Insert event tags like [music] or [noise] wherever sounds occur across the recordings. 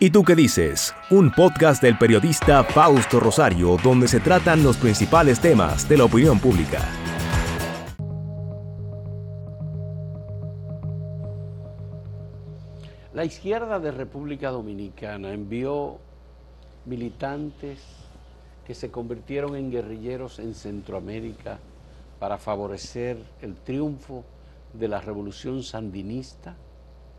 ¿Y tú qué dices? Un podcast del periodista Fausto Rosario donde se tratan los principales temas de la opinión pública. La izquierda de República Dominicana envió militantes que se convirtieron en guerrilleros en Centroamérica para favorecer el triunfo de la revolución sandinista,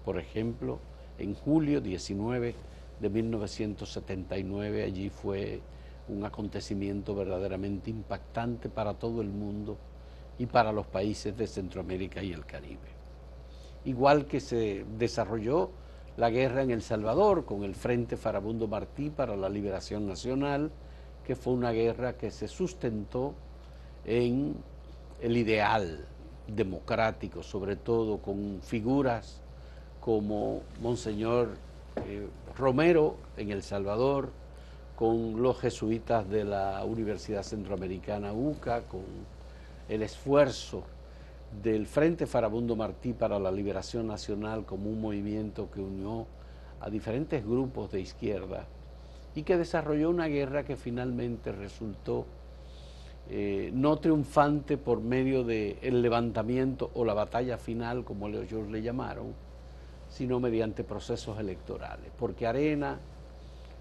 por ejemplo, en julio 19 de 1979. Allí fue un acontecimiento verdaderamente impactante para todo el mundo y para los países de Centroamérica y el Caribe. Igual que se desarrolló la guerra en El Salvador con el Frente Farabundo Martí para la Liberación Nacional, que fue una guerra que se sustentó en el ideal democrático, sobre todo con figuras como Monseñor eh, Romero en El Salvador, con los jesuitas de la Universidad Centroamericana UCA, con el esfuerzo del Frente Farabundo Martí para la Liberación Nacional como un movimiento que unió a diferentes grupos de izquierda y que desarrolló una guerra que finalmente resultó eh, no triunfante por medio del levantamiento o la batalla final, como ellos le llamaron, sino mediante procesos electorales. Porque Arena,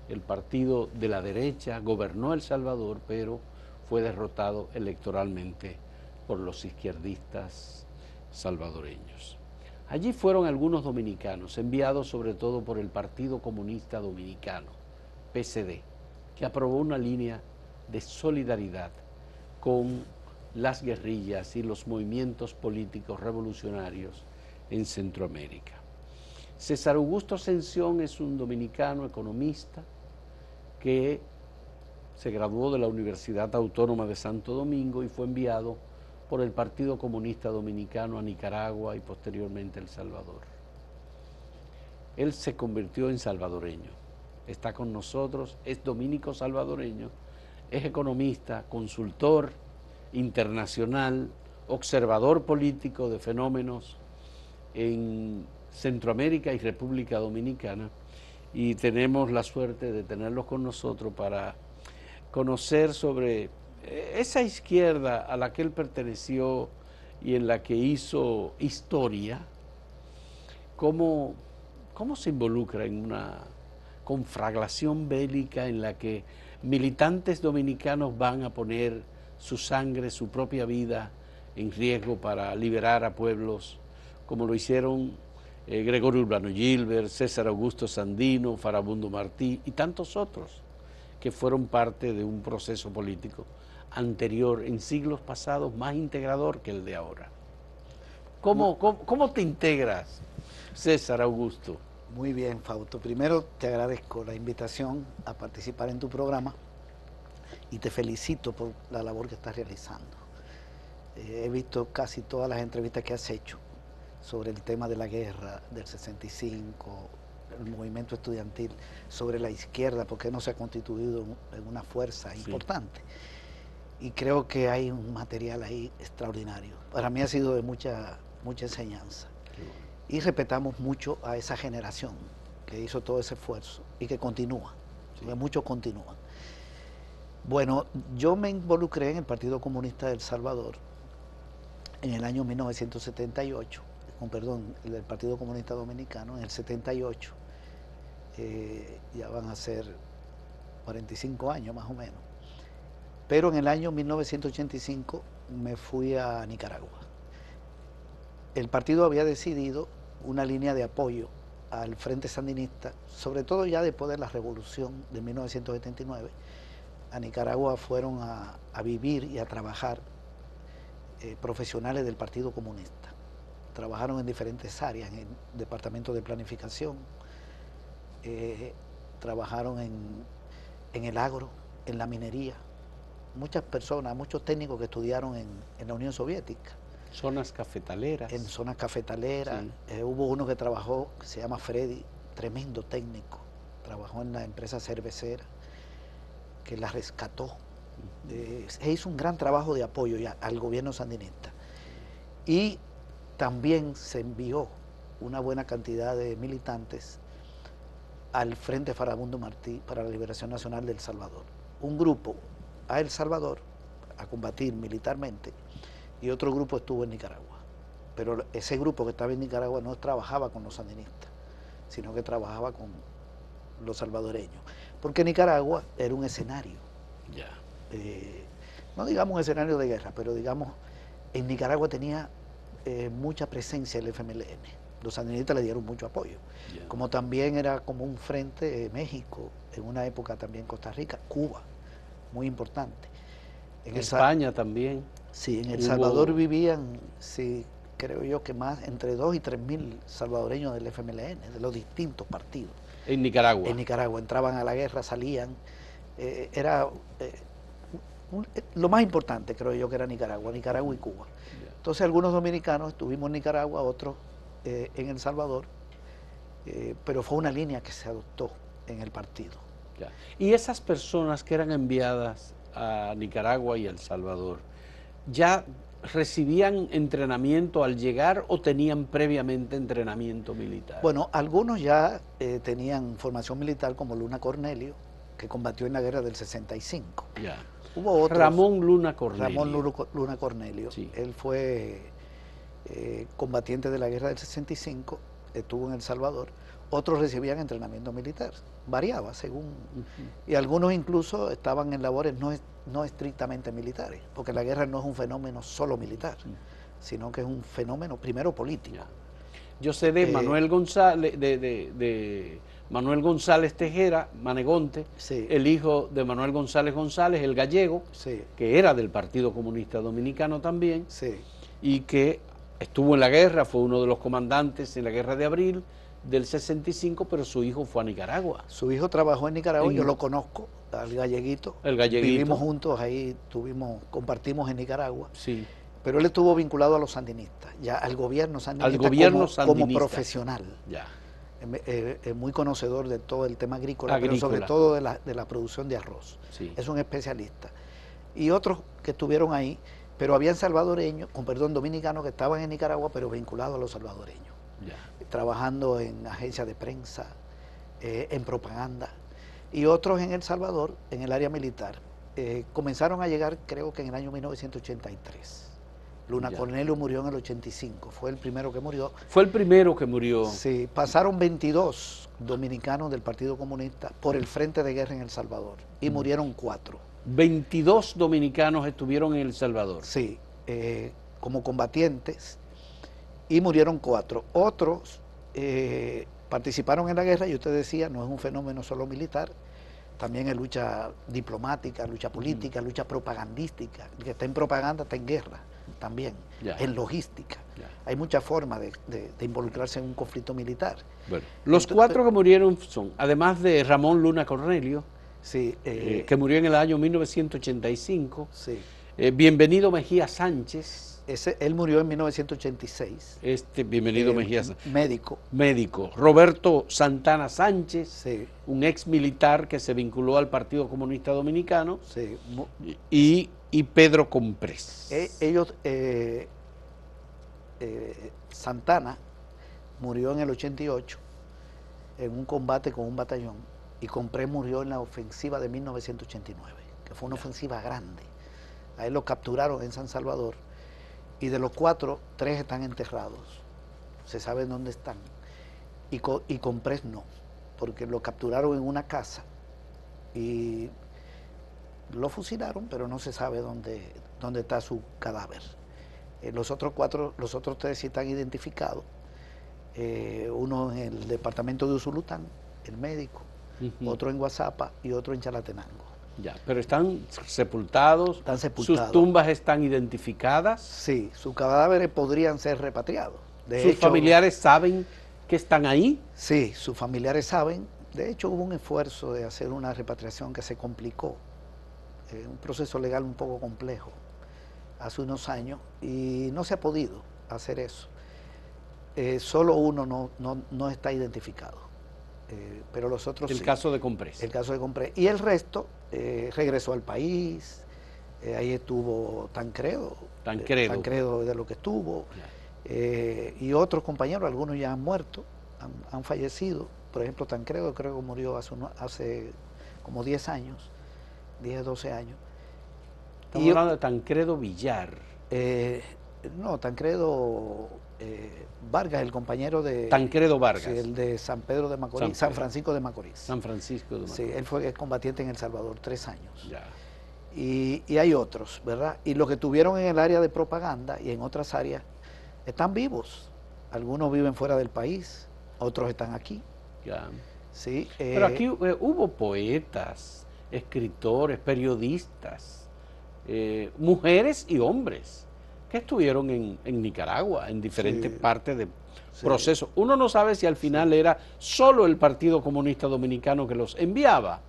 el partido de la derecha, gobernó El Salvador, pero fue derrotado electoralmente por los izquierdistas salvadoreños. Allí fueron algunos dominicanos, enviados sobre todo por el Partido Comunista Dominicano, PCD, que aprobó una línea de solidaridad con las guerrillas y los movimientos políticos revolucionarios en Centroamérica. César Augusto Ascensión es un dominicano economista que se graduó de la Universidad Autónoma de Santo Domingo y fue enviado por el Partido Comunista Dominicano a Nicaragua y posteriormente El Salvador. Él se convirtió en salvadoreño, está con nosotros, es dominico salvadoreño, es economista, consultor internacional, observador político de fenómenos en Centroamérica y República Dominicana y tenemos la suerte de tenerlos con nosotros para conocer sobre eh, esa izquierda a la que él perteneció y en la que hizo historia, cómo, cómo se involucra en una conflagración bélica en la que militantes dominicanos van a poner su sangre, su propia vida en riesgo para liberar a pueblos, como lo hicieron eh, Gregorio Urbano Gilbert, César Augusto Sandino, Farabundo Martí y tantos otros que fueron parte de un proceso político anterior, en siglos pasados, más integrador que el de ahora. ¿Cómo, cómo, te integras, César Augusto? Muy bien, Fausto. Primero te agradezco la invitación a participar en tu programa y te felicito por la labor que estás realizando. Eh, he visto casi todas las entrevistas que has hecho sobre el tema de la guerra del 65, el movimiento estudiantil, sobre la izquierda, porque no se ha constituido en una fuerza importante. Y creo que hay un material ahí extraordinario. Para mí ha sido de mucha, mucha enseñanza. Y respetamos mucho a esa generación que hizo todo ese esfuerzo y que continúa, porque muchos continúan. Bueno, yo me involucré en el Partido Comunista del Salvador en el año 1978 con perdón, el Partido Comunista Dominicano en el 78, eh, ya van a ser 45 años más o menos. Pero en el año 1985 me fui a Nicaragua. El partido había decidido una línea de apoyo al Frente Sandinista, sobre todo ya después de la revolución de 1979. A Nicaragua fueron a, vivir y a trabajar eh, profesionales del Partido Comunista trabajaron en diferentes áreas, en el departamento de planificación, eh, trabajaron en, el agro, en la minería. Muchas personas, muchos técnicos que estudiaron en, la Unión Soviética. Zonas cafetaleras. En zonas cafetaleras. Eh, hubo uno que trabajó, que se llama Freddy, tremendo técnico. Trabajó en la empresa cervecera, que la rescató. Eh, hizo un gran trabajo de apoyo al gobierno sandinista. Y también se envió una buena cantidad de militantes al Frente Farabundo Martí para la Liberación Nacional del Salvador. Un grupo a El Salvador a combatir militarmente y otro grupo estuvo en Nicaragua. Pero ese grupo que estaba en Nicaragua no trabajaba con los sandinistas, sino que trabajaba con los salvadoreños. Porque Nicaragua era un escenario. Eh, no digamos un escenario de guerra, pero digamos, en Nicaragua tenía eh, mucha presencia el FMLN. Los sandinistas le dieron mucho apoyo. Como también era como un frente eh, México, en una época también Costa Rica, Cuba, muy importante. En España también. Sí, en El Salvador vivían, sí, creo yo que más, entre 2 y 3 mil salvadoreños del FMLN, de los distintos partidos. En Nicaragua. En Nicaragua, entraban a la guerra, salían. Eh, era eh, lo más importante, creo yo, que era Nicaragua, Nicaragua y Cuba. Entonces algunos dominicanos estuvimos en Nicaragua, otros eh, en El Salvador, pero fue una línea que se adoptó en el partido. Y esas personas que eran enviadas a Nicaragua y El Salvador, ¿ya recibían entrenamiento al llegar o tenían previamente entrenamiento militar? Bueno, algunos ya eh, tenían formación militar como Luna Cornelio, que combatió en la guerra del 65. Ya. Hubo otros, Ramón Luna Cornelio. Ramón Luna Cornelio. Él fue eh, combatiente de la guerra del 65, estuvo en El Salvador. Otros recibían entrenamiento militar, variaba según. Y algunos incluso estaban en labores no no estrictamente militares, porque la guerra no es un fenómeno solo militar, sino que es un fenómeno primero político. Yo sé de eh, Manuel González, de, Manuel González Tejera, Manegonte, el hijo de Manuel González González, el gallego, que era del Partido Comunista Dominicano también, y que estuvo en la guerra, fue uno de los comandantes en la guerra de abril del 65, pero su hijo fue a Nicaragua. Su hijo trabajó en Nicaragua, yo lo conozco, al galleguito. El galleguito. Vivimos juntos ahí, tuvimos, compartimos en Nicaragua. Sí. Pero él estuvo vinculado a los sandinistas, ya al gobierno sandinista, al gobierno como, sandinista. como profesional. Ya. Es, muy conocedor de todo el tema agrícola, pero sobre todo de la, de la producción de arroz. Sí. Es un especialista. Y otros que estuvieron ahí, pero habían salvadoreños, con perdón, dominicanos que estaban en Nicaragua, pero vinculados a los salvadoreños. Ya. Trabajando en agencias de prensa, eh, en propaganda y otros en El Salvador, en el área militar. Eh, comenzaron a llegar creo que en el año 1983. Luna Cornelio murió en el 85, fue el primero que murió. Fue el primero que murió. Sí, pasaron 22 dominicanos del Partido Comunista por el frente de guerra en El Salvador y mm. murieron cuatro. 22 dominicanos estuvieron en El Salvador. Sí, eh, como combatientes y murieron cuatro. Otros eh, participaron en la guerra y usted decía, no es un fenómeno solo militar, también es lucha diplomática, lucha política, lucha propagandística. El que está en propaganda está en guerra también, en logística. Hay muchas formas de, involucrarse en un conflicto militar. Bueno, los cuatro que murieron son, además de Ramón Luna Cornelio, sí, eh, que murió en el año 1985, sí. Eh, Bienvenido Mejía Sánchez, él murió en 1986. Este, bienvenido eh, Médico. Médico. Roberto Santana Sánchez, un ex militar que se vinculó al Partido Comunista Dominicano. Sí. Y, Pedro Comprés. Eh, ellos, eh, Santana murió en el 88 en un combate con un batallón y Comprés murió en la ofensiva de 1989, que fue una ofensiva grande. A él lo capturaron en San Salvador y de los cuatro, tres están enterrados. Se sabe dónde están. Y y Pres no, porque lo capturaron en una casa y lo fusilaron, pero no se sabe dónde, dónde está su cadáver. Eh, los otros cuatro, los otros tres sí están identificados. Eh, uno en el departamento de Usulután, el médico, otro en Guasapa y otro en Chalatenango. Ya, pero están sepultados, están sepultados. sus tumbas están identificadas. Sí, sus cadáveres podrían ser repatriados. ¿Sus familiares saben que están ahí? Sí, sus familiares saben. De hecho, hubo un esfuerzo de hacer una repatriación que se complicó. Eh, un proceso legal un poco complejo hace unos años y no se ha podido hacer eso. Eh, solo uno no, no, no está identificado. Eh, pero los otros El caso de Comprés. El caso de Comprés. Y el resto regresó al país, ahí estuvo Tancredo. Tancredo. Tancredo de lo que estuvo. y otros compañeros, algunos ya han muerto, han, fallecido. por ejemplo, Tancredo creo que murió hace, hace como 10 años, 10, 12 años. Estamos hablando de Tancredo Villar. Eh, no, Tancredo eh, Vargas, el compañero de... Tancredo Vargas. Sí, el de San Pedro de Macorís, San, Francisco de Macorís. San Francisco de Macorís. Sí, él fue combatiente en El Salvador tres años. Ya. Y, y, hay otros, ¿verdad? Y los que tuvieron en el área de propaganda y en otras áreas están vivos. Algunos viven fuera del país, otros están aquí. Ya. Sí, Pero aquí eh, hubo poetas, escritores, periodistas, eh, mujeres y hombres que estuvieron en, Nicaragua, en diferentes partes del proceso. Uno no sabe si al final era solo el Partido Comunista Dominicano que los enviaba,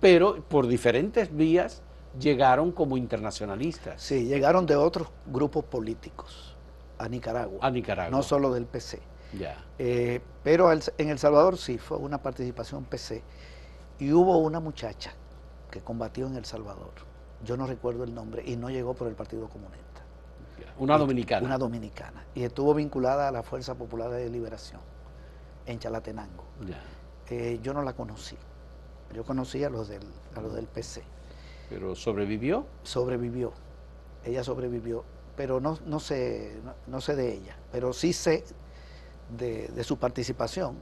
pero por diferentes vías llegaron como internacionalistas. Sí, llegaron de otros grupos políticos a Nicaragua. A Nicaragua. No solo del PC. Ya. Eh, pero en El Salvador sí fue una participación PC. Y hubo una muchacha que combatió en El Salvador. Yo no recuerdo el nombre y no llegó por el Partido Comunista. Una dominicana. Una dominicana. Y estuvo vinculada a la Fuerza Popular de Liberación en Chalatenango. Eh, yo no la conocí. Yo conocí a los del, a los del PC. ¿Pero sobrevivió? Sobrevivió. Ella sobrevivió. Pero no, no, sé, no, sé de ella. Pero sí sé de, su participación.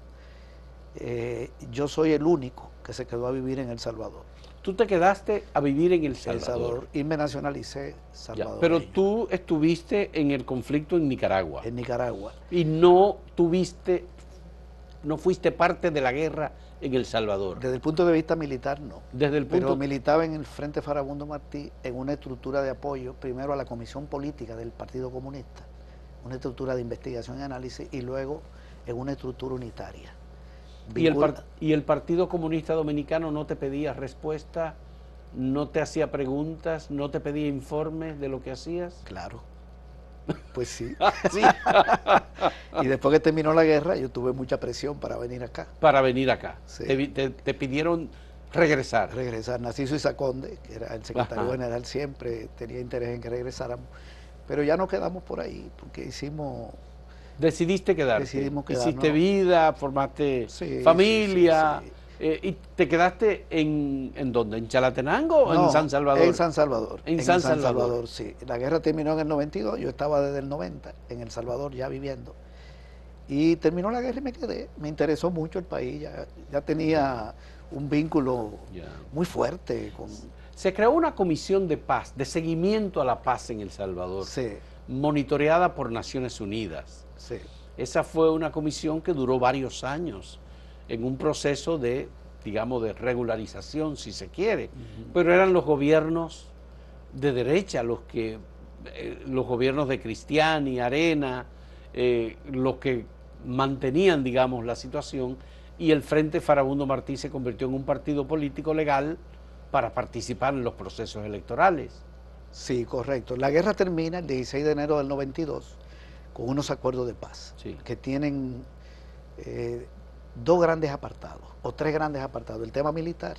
Eh, yo soy el único que se quedó a vivir en El Salvador. Tú te quedaste a vivir en El Salvador. y me nacionalicé Salvador. pero tú estuviste en el conflicto en Nicaragua. En Nicaragua. Y no tuviste, no fuiste parte de la guerra en El Salvador. Desde el punto de vista militar, no. Desde el punto... Pero militaba en el Frente Farabundo Martí en una estructura de apoyo, primero a la Comisión Política del Partido Comunista, una estructura de investigación y análisis, y luego en una estructura unitaria. ¿Y el, ¿Y el Partido Comunista Dominicano no te pedía respuesta, no te hacía preguntas, no te pedía informes de lo que hacías? Claro. Pues sí. [laughs] [laughs] y después que terminó la guerra, yo tuve mucha presión para venir acá. Para venir acá. Te, pidieron regresar. Regresar. Narciso Isaconde, que era el secretario general, siempre tenía interés en que regresáramos. Pero ya no quedamos por ahí, porque hicimos Decidiste quedarte. Decidimos Hiciste vida, formaste familia. Eh, ¿Y te quedaste en, en dónde? ¿En Chalatenango o en San Salvador? En San Salvador. En, San, Salvador. sí. La guerra terminó en el 92, yo estaba desde el 90 en El Salvador ya viviendo. Y terminó la guerra y me quedé. Me interesó mucho el país, ya, ya tenía un vínculo muy fuerte con... Se creó una comisión de paz, de seguimiento a la paz en El Salvador, sí. monitoreada por Naciones Unidas. Esa fue una comisión que duró varios años en un proceso de, digamos, de regularización, si se quiere. Pero eran los gobiernos de derecha los que, eh, los gobiernos de Cristiani, Arena, eh, los que mantenían, digamos, la situación y el Frente Farabundo Martí se convirtió en un partido político legal para participar en los procesos electorales. Sí, correcto. La guerra termina el 16 de enero del 92 con unos acuerdos de paz que tienen eh, dos grandes apartados o tres grandes apartados. El tema militar,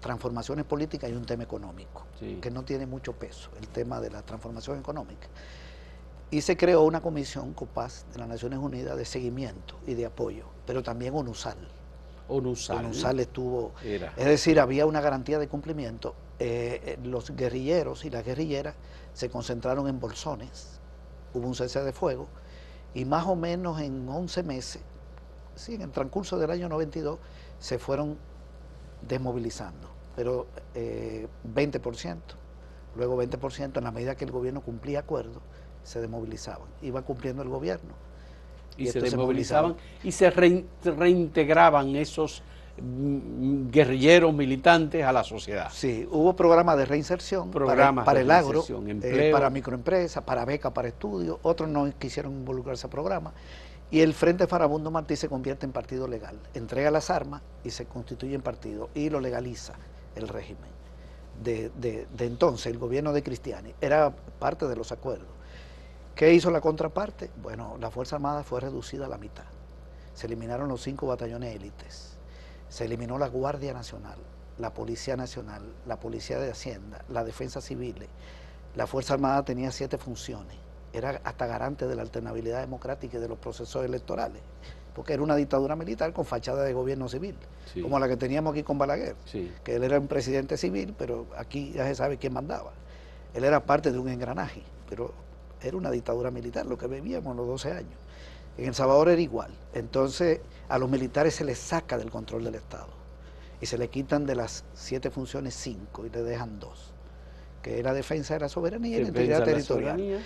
transformaciones políticas y un tema económico, que no tiene mucho peso, el tema de la transformación económica. Y se creó una comisión COPAS de las Naciones Unidas de seguimiento y de apoyo, pero también ONUSAL. ONUSAL. ONUSAL estuvo. Es decir, había una garantía de cumplimiento. Eh, eh, los guerrilleros y las guerrilleras se concentraron en bolsones hubo un cese de fuego y más o menos en 11 meses, sí, en el transcurso del año 92, se fueron desmovilizando, pero 20%, eh, luego 20% en la medida que el gobierno cumplía acuerdos, se desmovilizaban, iba cumpliendo el gobierno. Y, se desmovilizaban y se reintegraban esos guerrilleros militantes a la sociedad. Sí, hubo programas de reinserción para, el agro, eh, para microempresas, para becas, para estudios, otros no quisieron involucrarse a programas. Y el Frente Farabundo Martí se convierte en partido legal, entrega las armas y se constituye en partido y lo legaliza el régimen. De, de, de entonces, el gobierno de Cristiani, era parte de los acuerdos. ¿Qué hizo la contraparte? Bueno, la Fuerza Armada fue reducida a la mitad. Se eliminaron los cinco batallones élites se eliminó la Guardia Nacional, la Policía Nacional, la Policía de Hacienda, la Defensa Civil. La Fuerza Armada tenía siete funciones. Era hasta garante de la alternabilidad democrática y de los procesos electorales. porque era una dictadura militar con fachada de gobierno civil, como la que teníamos aquí con Balaguer, que él era un presidente civil, pero aquí ya se sabe quién mandaba. Él era parte de un engranaje, pero era una dictadura militar, lo que vivíamos los 12 años. En El Salvador era igual. Entonces a los militares se les saca del control del Estado y se le quitan de las siete funciones cinco y le dejan dos, que es la defensa de la soberanía y la integridad territorial.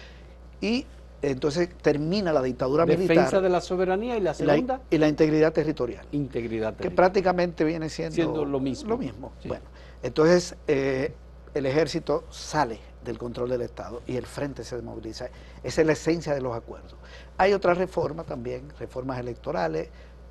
Y entonces termina la dictadura militar. Defensa de la soberanía y la segunda. y la integridad territorial. Integridad territorial. Que prácticamente viene siendo, lo mismo. Lo mismo. Bueno, entonces eh, el ejército sale del control del Estado y el frente se desmoviliza. Esa es la esencia de los acuerdos. Hay otras reformas también, reformas electorales,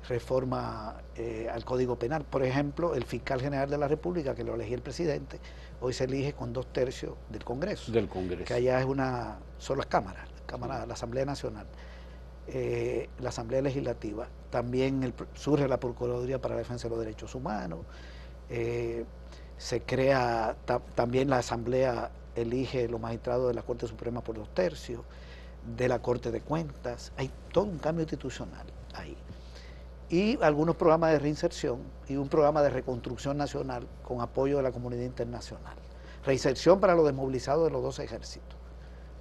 reforma eh, al Código Penal. Por ejemplo, el fiscal general de la República, que lo elegía el presidente, hoy se elige con dos tercios del Congreso. Del Congreso. Que allá es una, son las cámaras, la, cámara, la Asamblea Nacional, eh, la Asamblea Legislativa. También surge la Procuraduría para la Defensa de los Derechos Humanos. Eh, se crea también la Asamblea elige los magistrados de la Corte Suprema por dos tercios, de la Corte de Cuentas. Hay todo un cambio institucional ahí y algunos programas de reinserción y un programa de reconstrucción nacional con apoyo de la comunidad internacional. Reinserción para los desmovilizados de los dos ejércitos,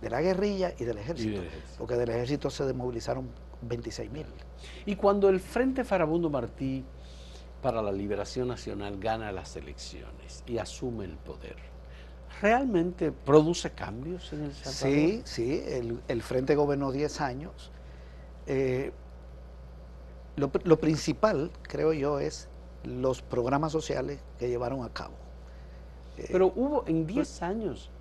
de la guerrilla y del ejército, porque del ejército se desmovilizaron 26 mil. Y cuando el Frente Farabundo Martí para la Liberación Nacional gana las elecciones y asume el poder, ¿realmente produce cambios en el Salvador? Sí, sí, el, Frente gobernó 10 años. Eh, lo, principal, creo yo, es los programas sociales que llevaron a cabo. Eh, Pero hubo en 10 años,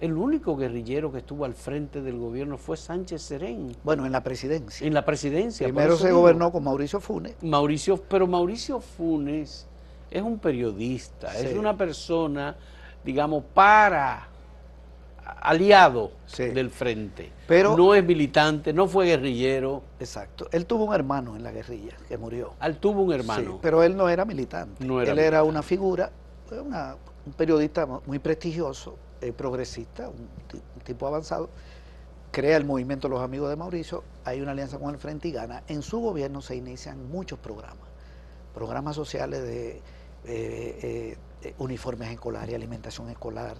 el único guerrillero que estuvo al frente del gobierno fue Sánchez Serén. Bueno, en la presidencia. En la presidencia. Primero se gobernó con Mauricio Funes. Mauricio, pero Mauricio Funes es un periodista, es una persona, digamos, para aliado del frente. Pero, no es militante, no fue guerrillero. Exacto. Él tuvo un hermano en la guerrilla que murió. Él tuvo un hermano. pero él no era militante. él era una figura, un periodista muy prestigioso, eh, progresista, un, tipo avanzado. Crea el movimiento Los Amigos de Mauricio, hay una alianza con el Frente y gana. En su gobierno se inician muchos programas, programas sociales de eh, eh, uniformes escolares, alimentación escolar,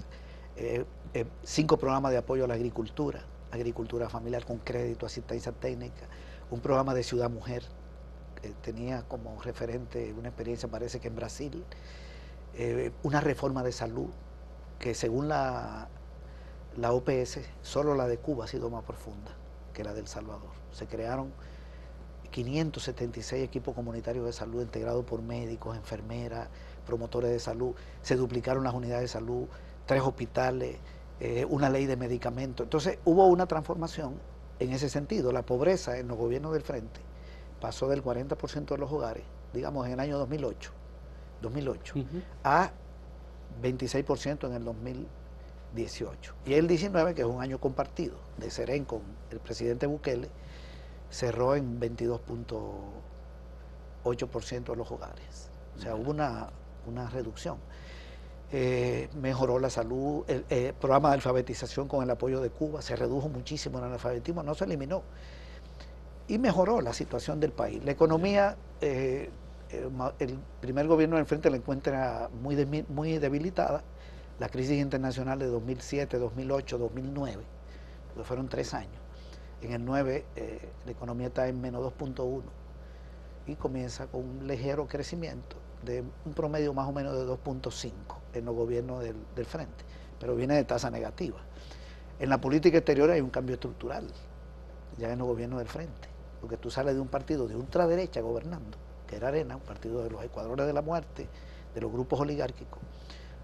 eh, eh, cinco programas de apoyo a la agricultura, agricultura familiar con crédito, asistencia técnica, un programa de Ciudad Mujer, tenía como referente una experiencia, parece que en Brasil, eh, una reforma de salud, que según la, la OPS, solo la de Cuba ha sido más profunda que la del Salvador. Se crearon 576 equipos comunitarios de salud integrados por médicos, enfermeras, promotores de salud, se duplicaron las unidades de salud, tres hospitales, eh, una ley de medicamentos. Entonces hubo una transformación en ese sentido. La pobreza en los gobiernos del frente pasó del 40% de los hogares, digamos en el año 2008, 2008 a 26% en el 2018. Y el 19, que es un año compartido de Serén con el presidente Bukele, cerró en 22.8% de los hogares. O sea, hubo una, una reducción. Eh, mejoró la salud, el, eh, programa de alfabetización con el apoyo de Cuba, se redujo muchísimo el analfabetismo, no se eliminó. Y mejoró la situación del país. La economía, eh, el primer gobierno del frente la encuentra muy, muy debilitada. La crisis internacional de 2007, 2008, 2009, que fueron tres años. En el 9 la economía está en menos 2.1 y comienza con un ligero crecimiento de un promedio más o menos de 2.5 en los gobiernos del, frente, pero viene de tasa negativa. En la política exterior hay un cambio estructural, ya en los gobiernos del frente, porque tú sales de un partido de ultraderecha gobernando, que era Arena, un partido de los ecuadores de la muerte, de los grupos oligárquicos,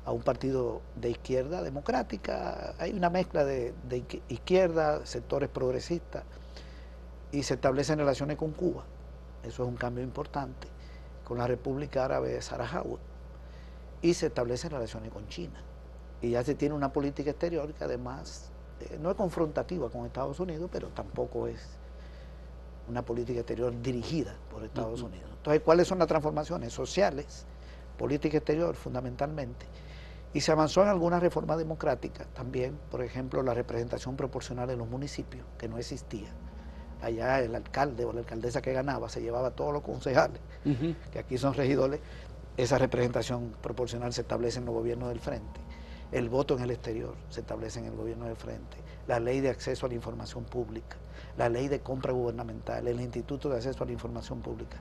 a un partido de izquierda democrática, hay una mezcla de, de izquierda, sectores progresistas, y se establecen relaciones con Cuba, eso es un cambio importante, con la República Árabe de Sarajevo, y se establecen relaciones con China. Y ya se tiene una política exterior que además eh, no es confrontativa con Estados Unidos, pero tampoco es una política exterior dirigida por Estados Unidos. Entonces, ¿cuáles son las transformaciones sociales? Política exterior fundamentalmente. Y se avanzó en algunas reformas democráticas también, por ejemplo, la representación proporcional en los municipios, que no existía. Allá el alcalde o la alcaldesa que ganaba se llevaba a todos los concejales, que aquí son regidores, esa representación proporcional se establece en los gobiernos del frente. El voto en el exterior se establece en el gobierno del frente. La ley de acceso a la información pública, la ley de compra gubernamental, el Instituto de Acceso a la Información Pública.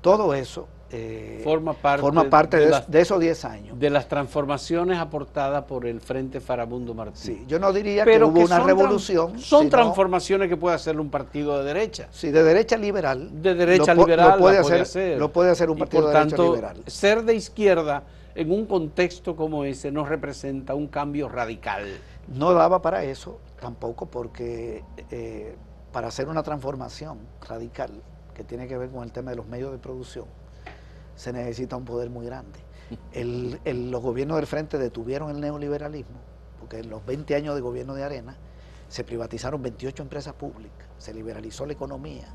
Todo eso eh, forma parte, forma parte de, esos 10 años. De las transformaciones aportadas por el Frente Farabundo Martínez. Sí, yo no diría que hubo una revolución. son transformaciones que puede hacer un partido de derecha. Sí, de derecha liberal. De derecha liberal lo puede, hacer, Lo puede hacer un partido de derecha liberal. Ser de izquierda en un contexto como ese no representa un cambio radical. No daba para eso tampoco, porque eh, para hacer una transformación radical que tiene que ver con el tema de los medios de producción, se necesita un poder muy grande. los gobiernos del frente detuvieron el neoliberalismo, porque en los 20 años de gobierno de Arena se privatizaron 28 empresas públicas, se liberalizó la economía,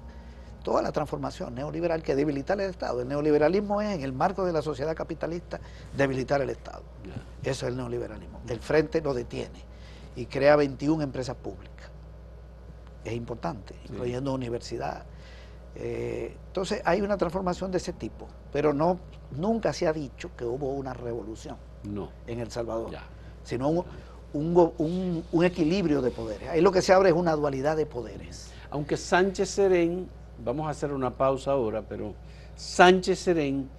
toda la transformación neoliberal que debilitar el Estado. El neoliberalismo es, en el marco de la sociedad capitalista, debilitar el Estado. Eso es el neoliberalismo. El frente lo detiene y crea 21 empresas públicas. Es importante, incluyendo universidad, eh, entonces hay una transformación de ese tipo, pero no nunca se ha dicho que hubo una revolución en El Salvador, sino un, un, equilibrio de poderes. Ahí lo que se abre es una dualidad de poderes. Aunque Sánchez Serén, vamos a hacer una pausa ahora, pero Sánchez Serén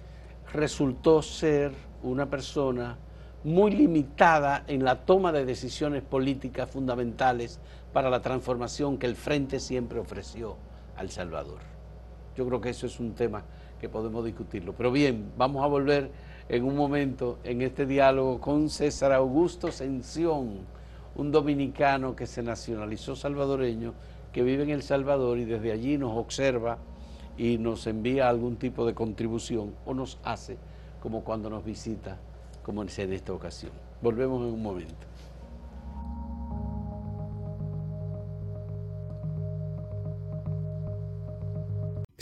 resultó ser una persona muy limitada en la toma de decisiones políticas fundamentales para la transformación que el Frente siempre ofreció al Salvador. Yo creo que eso es un tema que podemos discutirlo. Pero bien, vamos a volver en un momento en este diálogo con César Augusto Sención, un dominicano que se nacionalizó salvadoreño, que vive en El Salvador y desde allí nos observa y nos envía algún tipo de contribución o nos hace como cuando nos visita, como en esta ocasión. Volvemos en un momento.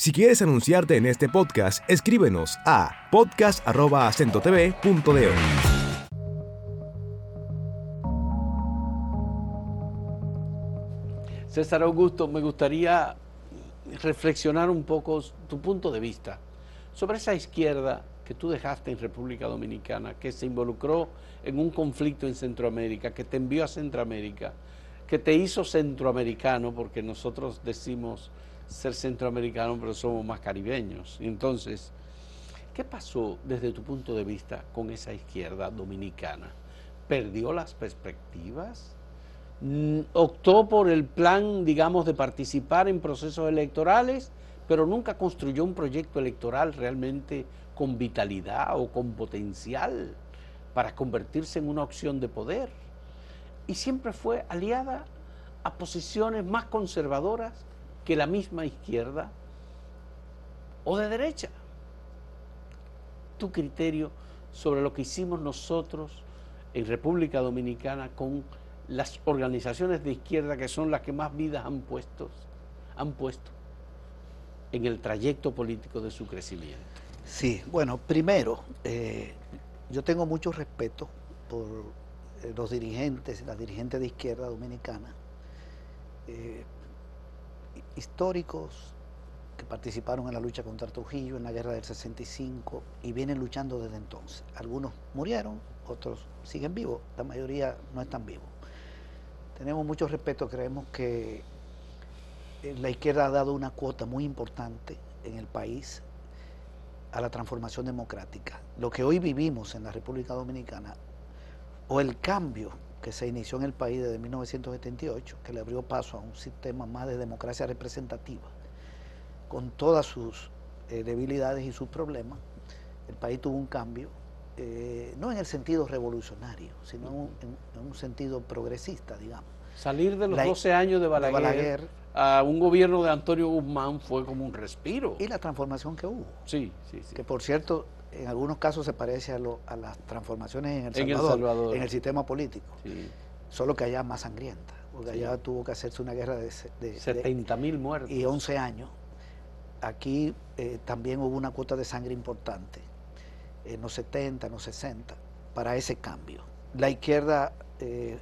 Si quieres anunciarte en este podcast, escríbenos a podcast.acentotv.de. César Augusto, me gustaría reflexionar un poco tu punto de vista sobre esa izquierda que tú dejaste en República Dominicana, que se involucró en un conflicto en Centroamérica, que te envió a Centroamérica, que te hizo centroamericano, porque nosotros decimos ser centroamericano, pero somos más caribeños. Entonces, ¿qué pasó desde tu punto de vista con esa izquierda dominicana? ¿Perdió las perspectivas? Mm, ¿Optó por el plan, digamos, de participar en procesos electorales, pero nunca construyó un proyecto electoral realmente con vitalidad o con potencial para convertirse en una opción de poder? Y siempre fue aliada a posiciones más conservadoras que la misma izquierda o de derecha. Tu criterio sobre lo que hicimos nosotros en República Dominicana con las organizaciones de izquierda que son las que más vidas han puesto, han puesto en el trayecto político de su crecimiento. Sí, bueno, primero, eh, yo tengo mucho respeto por eh, los dirigentes, las dirigentes de izquierda dominicana, eh, históricos que participaron en la lucha contra Trujillo en la guerra del 65 y vienen luchando desde entonces. Algunos murieron, otros siguen vivos, la mayoría no están vivos. Tenemos mucho respeto, creemos que eh, la izquierda ha dado una cuota muy importante en el país a la transformación democrática. Lo que hoy vivimos en la República Dominicana, o el cambio que se inició en el país desde 1978, que le abrió paso a un sistema más de democracia representativa, con todas sus eh, debilidades y sus problemas, el país tuvo un cambio, eh, no en el sentido revolucionario, sino en, un sentido progresista, digamos. Salir de los 12 años de Balaguer, a un gobierno de Antonio Guzmán fue como un respiro. Y la transformación que hubo. Sí, sí, sí. Que por cierto, en algunos casos se parece a, las transformaciones en el, Salvador, en el, sistema político, solo que allá más sangrienta, porque allá tuvo que hacerse una guerra de, de 70 mil muertos. y 11 años. Aquí eh, también hubo una cuota de sangre importante, en los 70, en los 60, para ese cambio. La izquierda eh,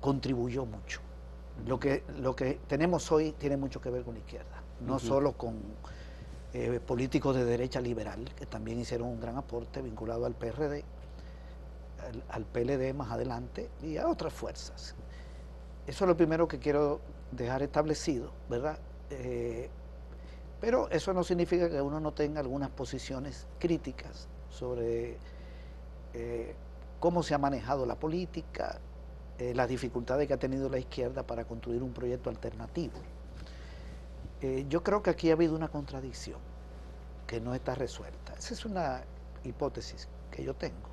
contribuyó mucho. Lo que, lo que tenemos hoy tiene mucho que ver con la izquierda, no solo con eh, políticos de derecha liberal, que también hicieron un gran aporte vinculado al PRD, al, PLD más adelante y a otras fuerzas. Eso es lo primero que quiero dejar establecido, ¿verdad? Eh, pero eso no significa que uno no tenga algunas posiciones críticas sobre eh, cómo se ha manejado la política, las dificultades que ha tenido la izquierda para construir un proyecto alternativo. Eh, yo creo que aquí ha habido una contradicción que no está resuelta. Esa es una hipótesis que yo tengo.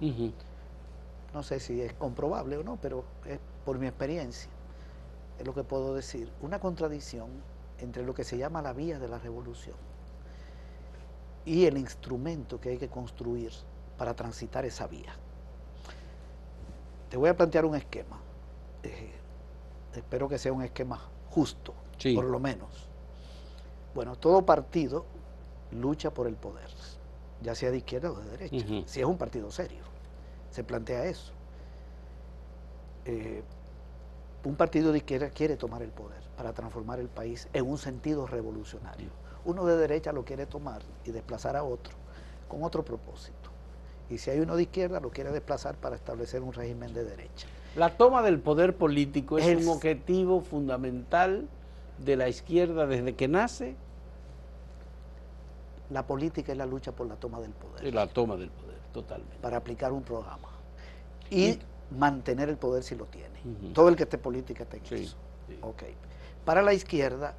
No sé si es comprobable o no, pero es por mi experiencia, es lo que puedo decir. Una contradicción entre lo que se llama la vía de la revolución y el instrumento que hay que construir para transitar esa vía. Te voy a plantear un esquema. Eh, espero que sea un esquema justo, por lo menos. Bueno, todo partido lucha por el poder, ya sea de izquierda o de derecha, si es un partido serio. Se plantea eso. Eh, un partido de izquierda quiere tomar el poder para transformar el país en un sentido revolucionario. Uno de derecha lo quiere tomar y desplazar a otro con otro propósito. Y si hay uno de izquierda, lo quiere desplazar para establecer un régimen de derecha. La toma del poder político es, un objetivo fundamental de la izquierda desde que nace. La política es la lucha por la toma del poder. la toma del poder, totalmente. Para aplicar un programa. Y, mantener el poder si lo tiene. Todo el que esté política está en eso. Para la izquierda,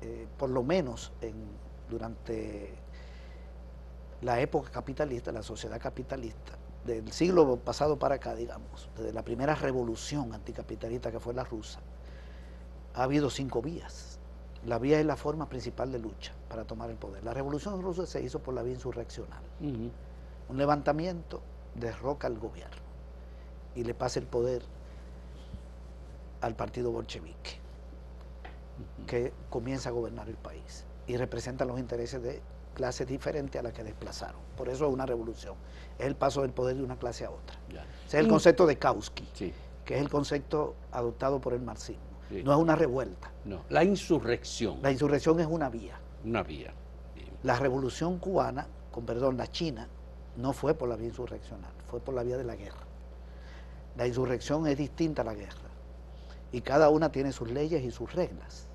eh, por lo menos en, durante la época capitalista, la sociedad capitalista, del siglo pasado para acá, digamos, desde la primera revolución anticapitalista que fue la rusa, ha habido cinco vías. La vía es la forma principal de lucha para tomar el poder. La revolución rusa se hizo por la vía insurreccional. Un levantamiento derroca al gobierno y le pasa el poder al partido bolchevique, que comienza a gobernar el país y representa los intereses de clases diferentes a las que desplazaron. Por eso es una revolución. Es el paso del poder de una clase a otra. Ese es el concepto de Kautsky, que es el concepto adoptado por el marxismo. No es una revuelta. No, la insurrección. La insurrección es una vía. Una vía. La revolución cubana, con perdón, la China, no fue por la vía insurreccional, fue por la vía de la guerra. La insurrección es distinta a la guerra y cada una tiene sus leyes y sus reglas.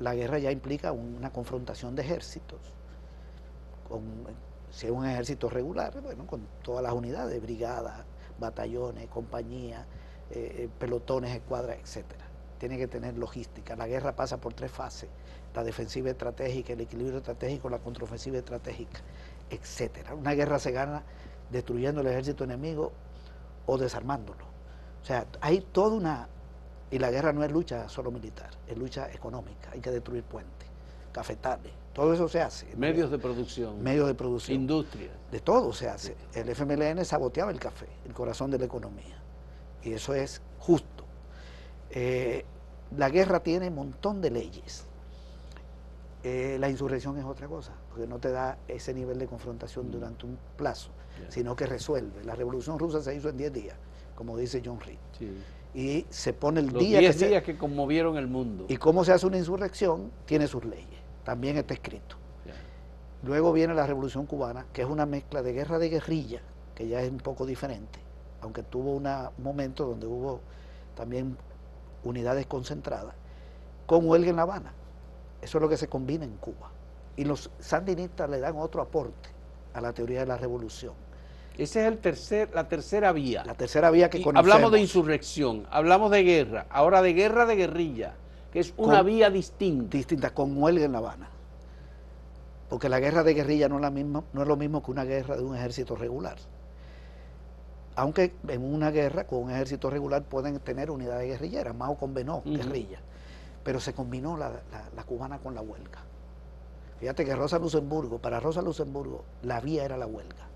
La, guerra ya implica una confrontación de ejércitos, con, si es un ejército regular, bueno, con todas las unidades, brigadas, batallones, compañías, eh, pelotones, escuadras, etcétera. Tiene que tener logística. La guerra pasa por tres fases: la defensiva estratégica, el equilibrio estratégico, la contraofensiva estratégica, etcétera. Una guerra se gana destruyendo el ejército enemigo o desarmándolo. O sea, hay toda una y la guerra no es lucha solo militar, es lucha económica. Hay que destruir puentes, cafetales, todo eso se hace. Medios de producción. Medios de producción. Industria. De todo se hace. El FMLN saboteaba el café, el corazón de la economía. Y eso es justo. Eh, la guerra tiene un montón de leyes. Eh, la insurrección es otra cosa, porque no te da ese nivel de confrontación mm. durante un plazo, sino que resuelve. La revolución rusa se hizo en 10 días, como dice John Reed. Sí y se pone el día que días que conmovieron el mundo. Y cómo se hace una insurrección tiene sus leyes, también está escrito. Luego viene la Revolución Cubana, que es una mezcla de guerra de guerrilla, que ya es un poco diferente, aunque tuvo un momento donde hubo también unidades concentradas, con huelga en La Habana. Eso es lo que se combina en Cuba. Y los sandinistas le dan otro aporte a la teoría de la revolución esa es el tercer, la tercera vía. La tercera vía que conocemos. Hablamos de insurrección, hablamos de guerra, ahora de guerra de guerrilla, que es una vía distinta. Distinta, con huelga en La Habana. Porque la guerra de guerrilla no es, la misma, no es lo mismo que una guerra de un ejército regular. Aunque en una guerra con un ejército regular pueden tener unidades guerrilleras, Mao convenó guerrilla, pero se combinó la, la cubana con la huelga. Fíjate que Rosa Luxemburgo, para Rosa Luxemburgo, la vía era la huelga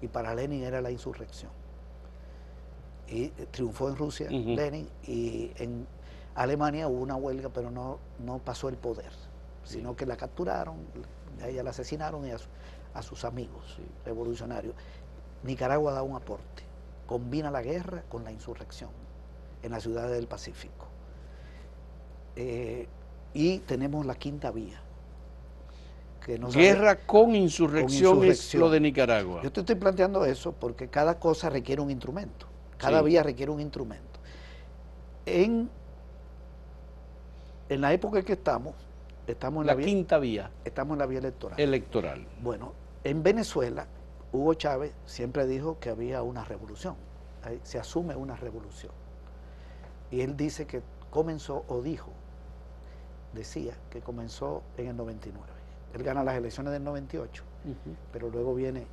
y para Lenin era la insurrección. Y triunfó en Rusia Lenin y en Alemania hubo una huelga, pero no, no pasó el poder, sino que la capturaron, a ella la asesinaron y a, sus amigos revolucionarios. Nicaragua da un aporte, combina la guerra con la insurrección en las ciudades del Pacífico. Eh, y tenemos la quinta vía. Guerra con insurrección, es lo de Nicaragua. Yo te estoy planteando eso porque cada cosa requiere un instrumento. Cada vía requiere un instrumento. En, en la época en que estamos, estamos en la, quinta vía. Estamos en la vía electoral. Electoral. Bueno, en Venezuela, Hugo Chávez siempre dijo que había una revolución. Se asume una revolución. Y él dice que comenzó, o dijo, decía que comenzó en el 99. Él gana las elecciones del 98, pero luego viene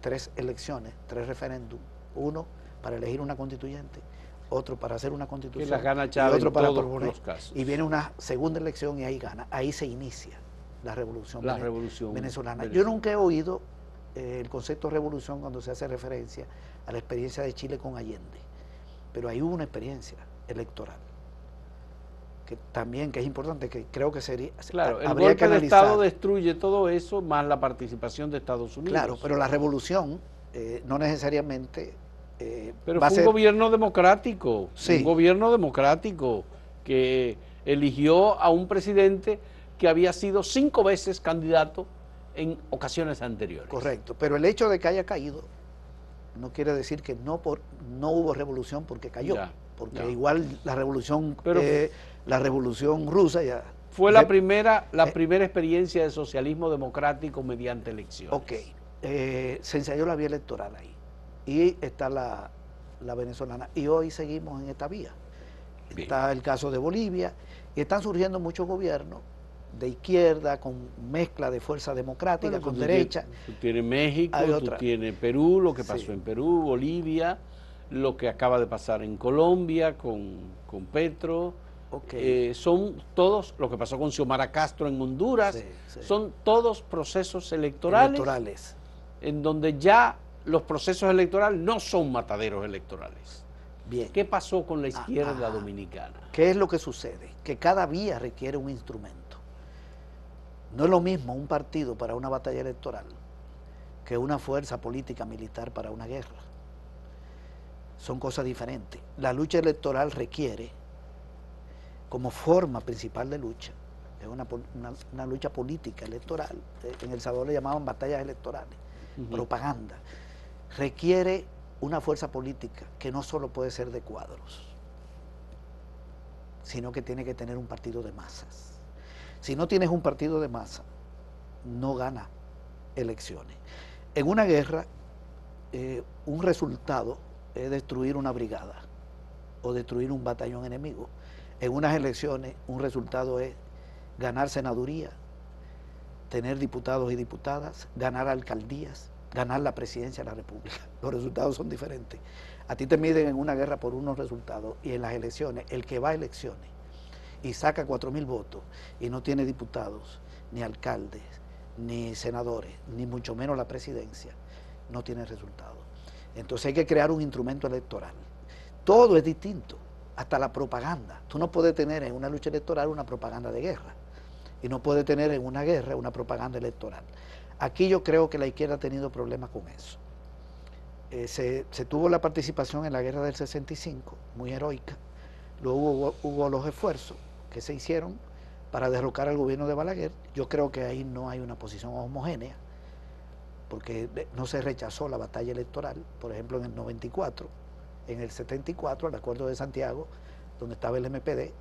tres elecciones, tres referéndums, uno para elegir una constituyente, otro para hacer una constitución y otro para proponer. Y viene una segunda elección y ahí gana. Ahí se inicia la revolución, la revolución venezolana. Yo nunca he oído el concepto revolución cuando se hace referencia a la experiencia de Chile con Allende, pero hubo una experiencia electoral que también que es importante que creo que sería claro el golpe de Estado destruye todo eso más la participación de Estados Unidos. Claro pero la revolución eh, no necesariamente eh, pero fue un gobierno democrático un gobierno democrático que eligió a un presidente que había sido cinco veces candidato en ocasiones anteriores. Correcto pero el hecho de que haya caído no quiere decir que no por no hubo revolución porque cayó porque igual la revolución eh, la revolución rusa ya fue la primera la eh, primera experiencia de socialismo democrático mediante elecciones. Ok eh, se ensayó la vía electoral ahí y está la, venezolana y hoy seguimos en esta vía. Está el caso de Bolivia y están surgiendo muchos gobiernos de izquierda con mezcla de fuerza democrática con derecha tú tienes México tú tienes Perú lo que pasó en Perú Bolivia lo que acaba de pasar en Colombia con, con Petro. Eh, son todos, lo que pasó con Xiomara Castro en Honduras, son todos procesos electorales, electorales, en donde ya los procesos electorales no son mataderos electorales. Bien. ¿Qué pasó con la ah, izquierda ah. dominicana? ¿Qué es lo que sucede? Que cada vía requiere un instrumento. No es lo mismo un partido para una batalla electoral que una fuerza política militar para una guerra son cosas diferentes. La lucha electoral requiere, como forma principal de lucha, es una, lucha política electoral, eh, en El Salvador le llamaban batallas electorales, propaganda, requiere una fuerza política que no solo puede ser de cuadros, sino que tiene que tener un partido de masas. Si no tienes un partido de masa, no gana elecciones. En una guerra, eh, un resultado es destruir una brigada o destruir un batallón enemigo. En unas elecciones un resultado es ganar senaduría, tener diputados y diputadas, ganar alcaldías, ganar la presidencia de la República. [laughs] Los resultados son diferentes. A ti te miden en una guerra por unos resultados y en las elecciones, el que va a elecciones y saca cuatro mil votos y no tiene diputados, ni alcaldes, ni senadores, ni mucho menos la presidencia, no tiene resultados. Entonces hay que crear un instrumento electoral. Todo es distinto, hasta la propaganda. Tú no puedes tener en una lucha electoral una propaganda de guerra y no puedes tener en una guerra una propaganda electoral. Aquí yo creo que la izquierda ha tenido problemas con eso. Eh, se, tuvo la participación en la guerra del 65, muy heroica. Luego hubo los esfuerzos que se hicieron para derrocar al gobierno de Balaguer. Yo creo que ahí no hay una posición homogénea porque no se rechazó la batalla electoral, por ejemplo en el 94, en el 74, el acuerdo de Santiago, donde estaba el MPD,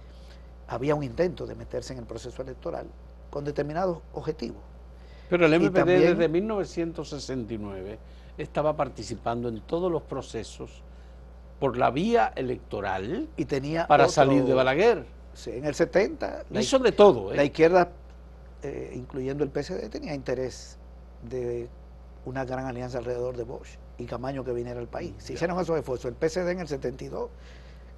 había un intento de meterse en el proceso electoral con determinados objetivos. Pero el MPD desde 1969 estaba participando en todos los procesos por la vía electoral y tenía para salir de Balaguer. Sí, en el 70 hizo de todo. ¿eh? La izquierda, eh, incluyendo el PSD, tenía interés de una gran alianza alrededor de Bosch y Camaño que viniera al país. Si hicieron esos esfuerzos, el PSD en el 72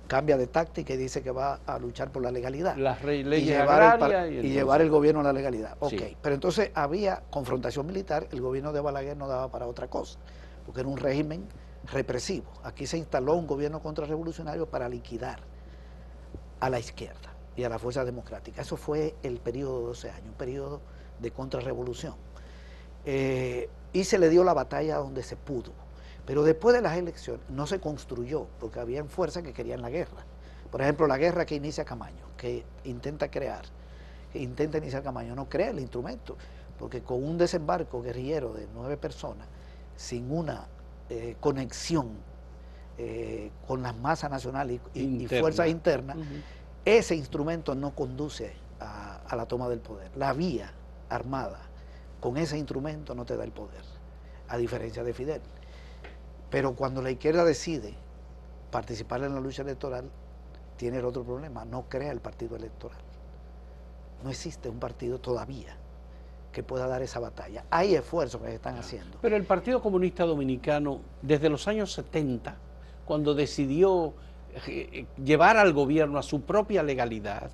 cambia de táctica y dice que va a luchar por la legalidad. Las leyes y llevar, el, y, llevar el gobierno a la legalidad. Ok, pero entonces había confrontación militar, el gobierno de Balaguer no daba para otra cosa, porque era un régimen represivo. Aquí se instaló un gobierno contrarrevolucionario para liquidar a la izquierda y a la fuerza democrática. Eso fue el periodo de 12 años, un periodo de contrarrevolución. Eh, y se le dio la batalla donde se pudo. Pero después de las elecciones no se construyó, porque había fuerzas que querían la guerra. Por ejemplo, la guerra que inicia Camaño, que intenta crear, que intenta iniciar Camaño, no crea el instrumento, porque con un desembarco guerrillero de nueve personas, sin una eh, conexión eh, con las masas nacionales y, fuerzas internas, ese instrumento no conduce a la toma del poder. La vía armada con ese instrumento no te da el poder, a diferencia de Fidel. Pero cuando la izquierda decide participar en la lucha electoral, tiene el otro problema, no crea el partido electoral. No existe un partido todavía que pueda dar esa batalla. Hay esfuerzos que se están haciendo. Pero el Partido Comunista Dominicano, desde los años 70, cuando decidió eh, llevar al gobierno a su propia legalidad,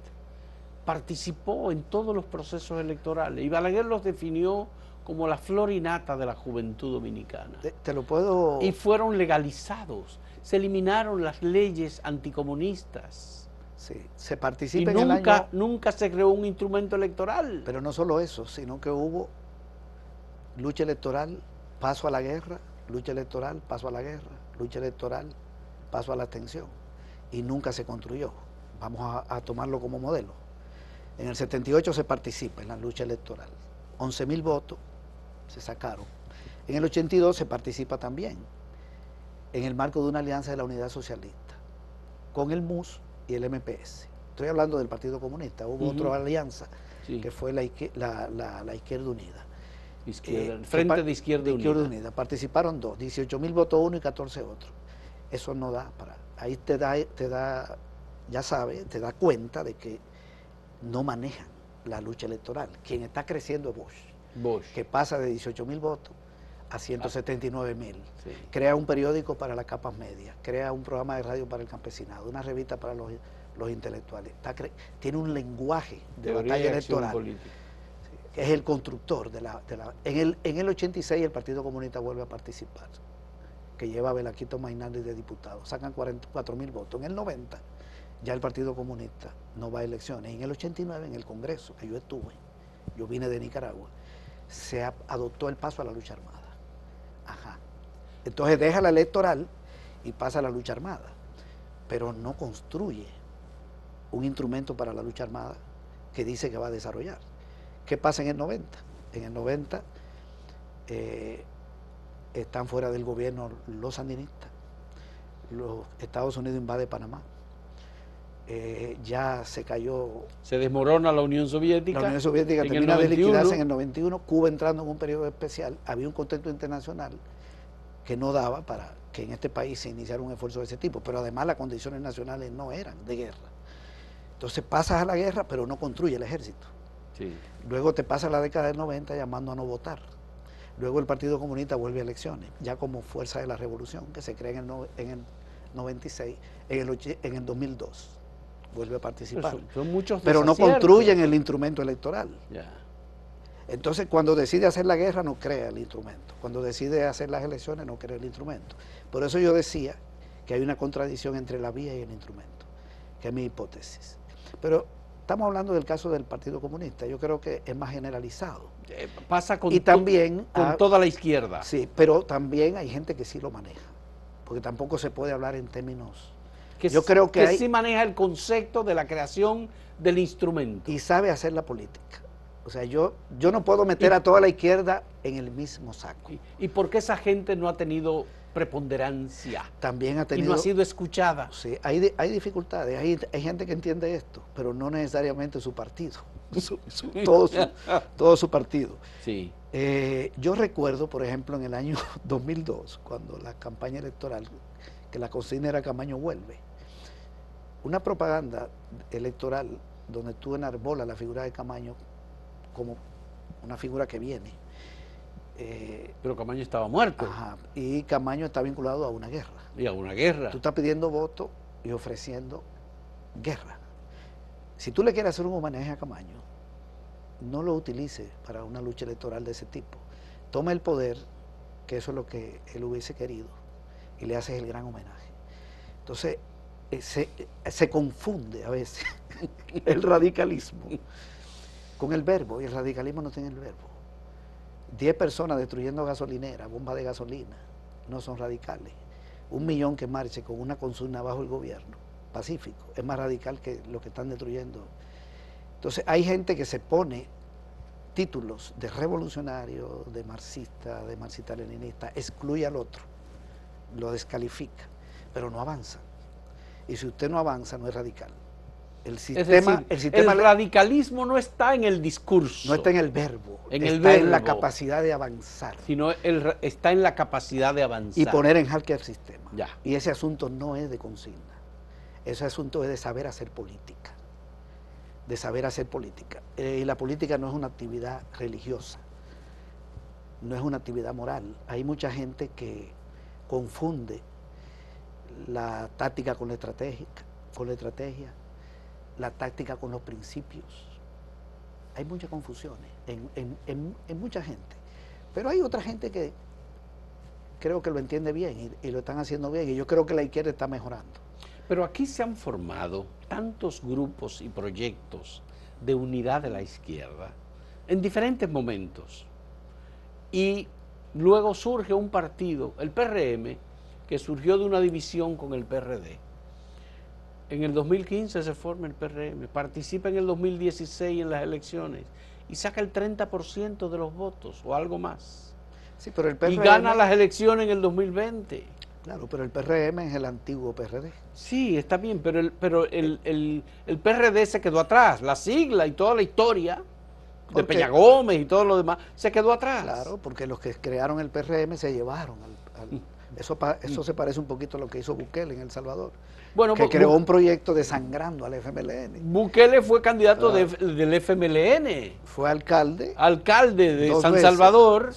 participó en todos los procesos electorales. Y Balaguer los definió como la florinata de la juventud dominicana. Te, lo puedo... Y fueron legalizados. Se eliminaron las leyes anticomunistas. Sí, se participa y nunca, nunca se creó un instrumento electoral. Pero no solo eso, sino que hubo lucha electoral, paso a la guerra, lucha electoral, paso a la guerra, lucha electoral, paso a la abstención. Y nunca se construyó. Vamos a, a tomarlo como modelo. En el 78 se participa en la lucha electoral. 11 mil votos, se sacaron. En el 82 se participa también en el marco de una alianza de la Unidad Socialista con el MUS y el MPS. Estoy hablando del Partido Comunista. Hubo otra alianza que fue la, la, Izquierda Unida. Eh, Frente de Izquierda, Unida. Participaron dos, 18 mil votos uno y 14 otros. Eso no da para... Ahí te da, te da, ya sabes, te da cuenta de que no manejan la lucha electoral. Quien está creciendo es Bush que pasa de 18 mil votos a 179 mil. Crea un periódico para las capas medias, crea un programa de radio para el campesinado, una revista para los, intelectuales. tiene un lenguaje de batalla electoral. Es el constructor de la... en, el, en el 86 el Partido Comunista vuelve a participar, que lleva a Belaquito Mainardi de diputado. Sacan 44 mil votos. En el 90 ya el Partido Comunista no va a elecciones. En el 89 en el Congreso, que yo estuve, yo vine de Nicaragua, se adoptó el paso a la lucha armada. Ajá. Entonces deja la electoral y pasa a la lucha armada, pero no construye un instrumento para la lucha armada que dice que va a desarrollar. ¿Qué pasa en el 90? En el 90 eh, están fuera del gobierno los sandinistas, los Estados Unidos invade Panamá, eh, ya se cayó. Se desmorona la Unión Soviética. La Unión Soviética termina de liquidarse en el 91, Cuba entrando en un periodo especial, había un contexto internacional que no daba para que en este país se iniciara un esfuerzo de ese tipo, pero además las condiciones nacionales no eran de guerra. Entonces pasas a la guerra, pero no construye el ejército. Luego te pasa la década del 90 llamando a no votar. Luego el Partido Comunista vuelve a elecciones, ya como fuerza de la revolución, que se crea en el, en el 96, en el, en el 2002 vuelve a participar. Son, muchos pero no construyen el instrumento electoral. Entonces, cuando decide hacer la guerra, no crea el instrumento. Cuando decide hacer las elecciones, no crea el instrumento. Por eso yo decía que hay una contradicción entre la vía y el instrumento, que es mi hipótesis. Pero estamos hablando del caso del Partido Comunista. Yo creo que es más generalizado. Eh, pasa con, y también con toda la izquierda. Sí, pero también hay gente que sí lo maneja. Porque tampoco se puede hablar en términos que yo creo que, sí maneja el concepto de la creación del instrumento. Y sabe hacer la política. O sea, yo, yo no puedo meter a toda la izquierda en el mismo saco. ¿Y, por qué esa gente no ha tenido preponderancia? También ha tenido... Y no ha sido escuchada. Sí, hay, hay dificultades. Hay, hay gente que entiende esto, pero no necesariamente su partido. [laughs] todo, su, todo su partido. Sí. Eh, yo recuerdo, por ejemplo, en el año [laughs] 2002, cuando la campaña electoral, que la consigna era Camaño vuelve, una propaganda electoral donde tú enarbolas la figura de Camaño como una figura que viene. Eh, Pero Camaño estaba muerto. y Camaño está vinculado a una guerra. Y a una guerra. Tú estás pidiendo voto y ofreciendo guerra. Si tú le quieres hacer un homenaje a Camaño, no lo utilices para una lucha electoral de ese tipo. Toma el poder, que eso es lo que él hubiese querido, y le haces el gran homenaje. Entonces, eh, se, confunde a veces [laughs] el radicalismo con el verbo, y el radicalismo no tiene el verbo. Diez personas destruyendo gasolinera, bomba de gasolina, no son radicales. Un millón que marche con una consigna bajo el gobierno, pacífico, es más radical que lo que están destruyendo. Entonces hay gente que se pone títulos de revolucionario, de marxista, de marxista-leninista, excluye al otro, lo descalifica, pero no avanza. Y si usted no avanza, no es radical. El sistema, el, sistema el radicalismo no está en el discurso. No está en el verbo. En está en la capacidad de avanzar. Sino está en la capacidad de avanzar. Y poner en jaque el sistema. Ya. Y ese asunto no es de consigna. Ese asunto es de saber hacer política. De saber hacer política. Eh, y la política no es una actividad religiosa. No es una actividad moral. Hay mucha gente que confunde la táctica con la estrategia, con la estrategia la táctica con los principios. Hay muchas confusiones en, mucha gente. Pero hay otra gente que creo que lo entiende bien y, lo están haciendo bien. Y yo creo que la izquierda está mejorando. Pero aquí se han formado tantos grupos y proyectos de unidad de la izquierda en diferentes momentos. Y luego surge un partido, el PRM, que surgió de una división con el PRD en el 2015 se forma el PRM, participa en el 2016 en las elecciones y saca el 30% de los votos o algo más. Sí, pero el y gana las elecciones en el 2020. Claro, pero el PRM es el antiguo PRD. Sí, está bien, pero el, pero el, el, PRD se quedó atrás. La sigla y toda la historia de Peña Gómez y todo lo demás se quedó atrás. Claro, porque los que crearon el PRM se llevaron al, eso, eso se parece un poquito a lo que hizo Bukele en El Salvador que creó un proyecto desangrando al FMLN. Bukele fue candidato del FMLN. Fue alcalde. Alcalde de San Salvador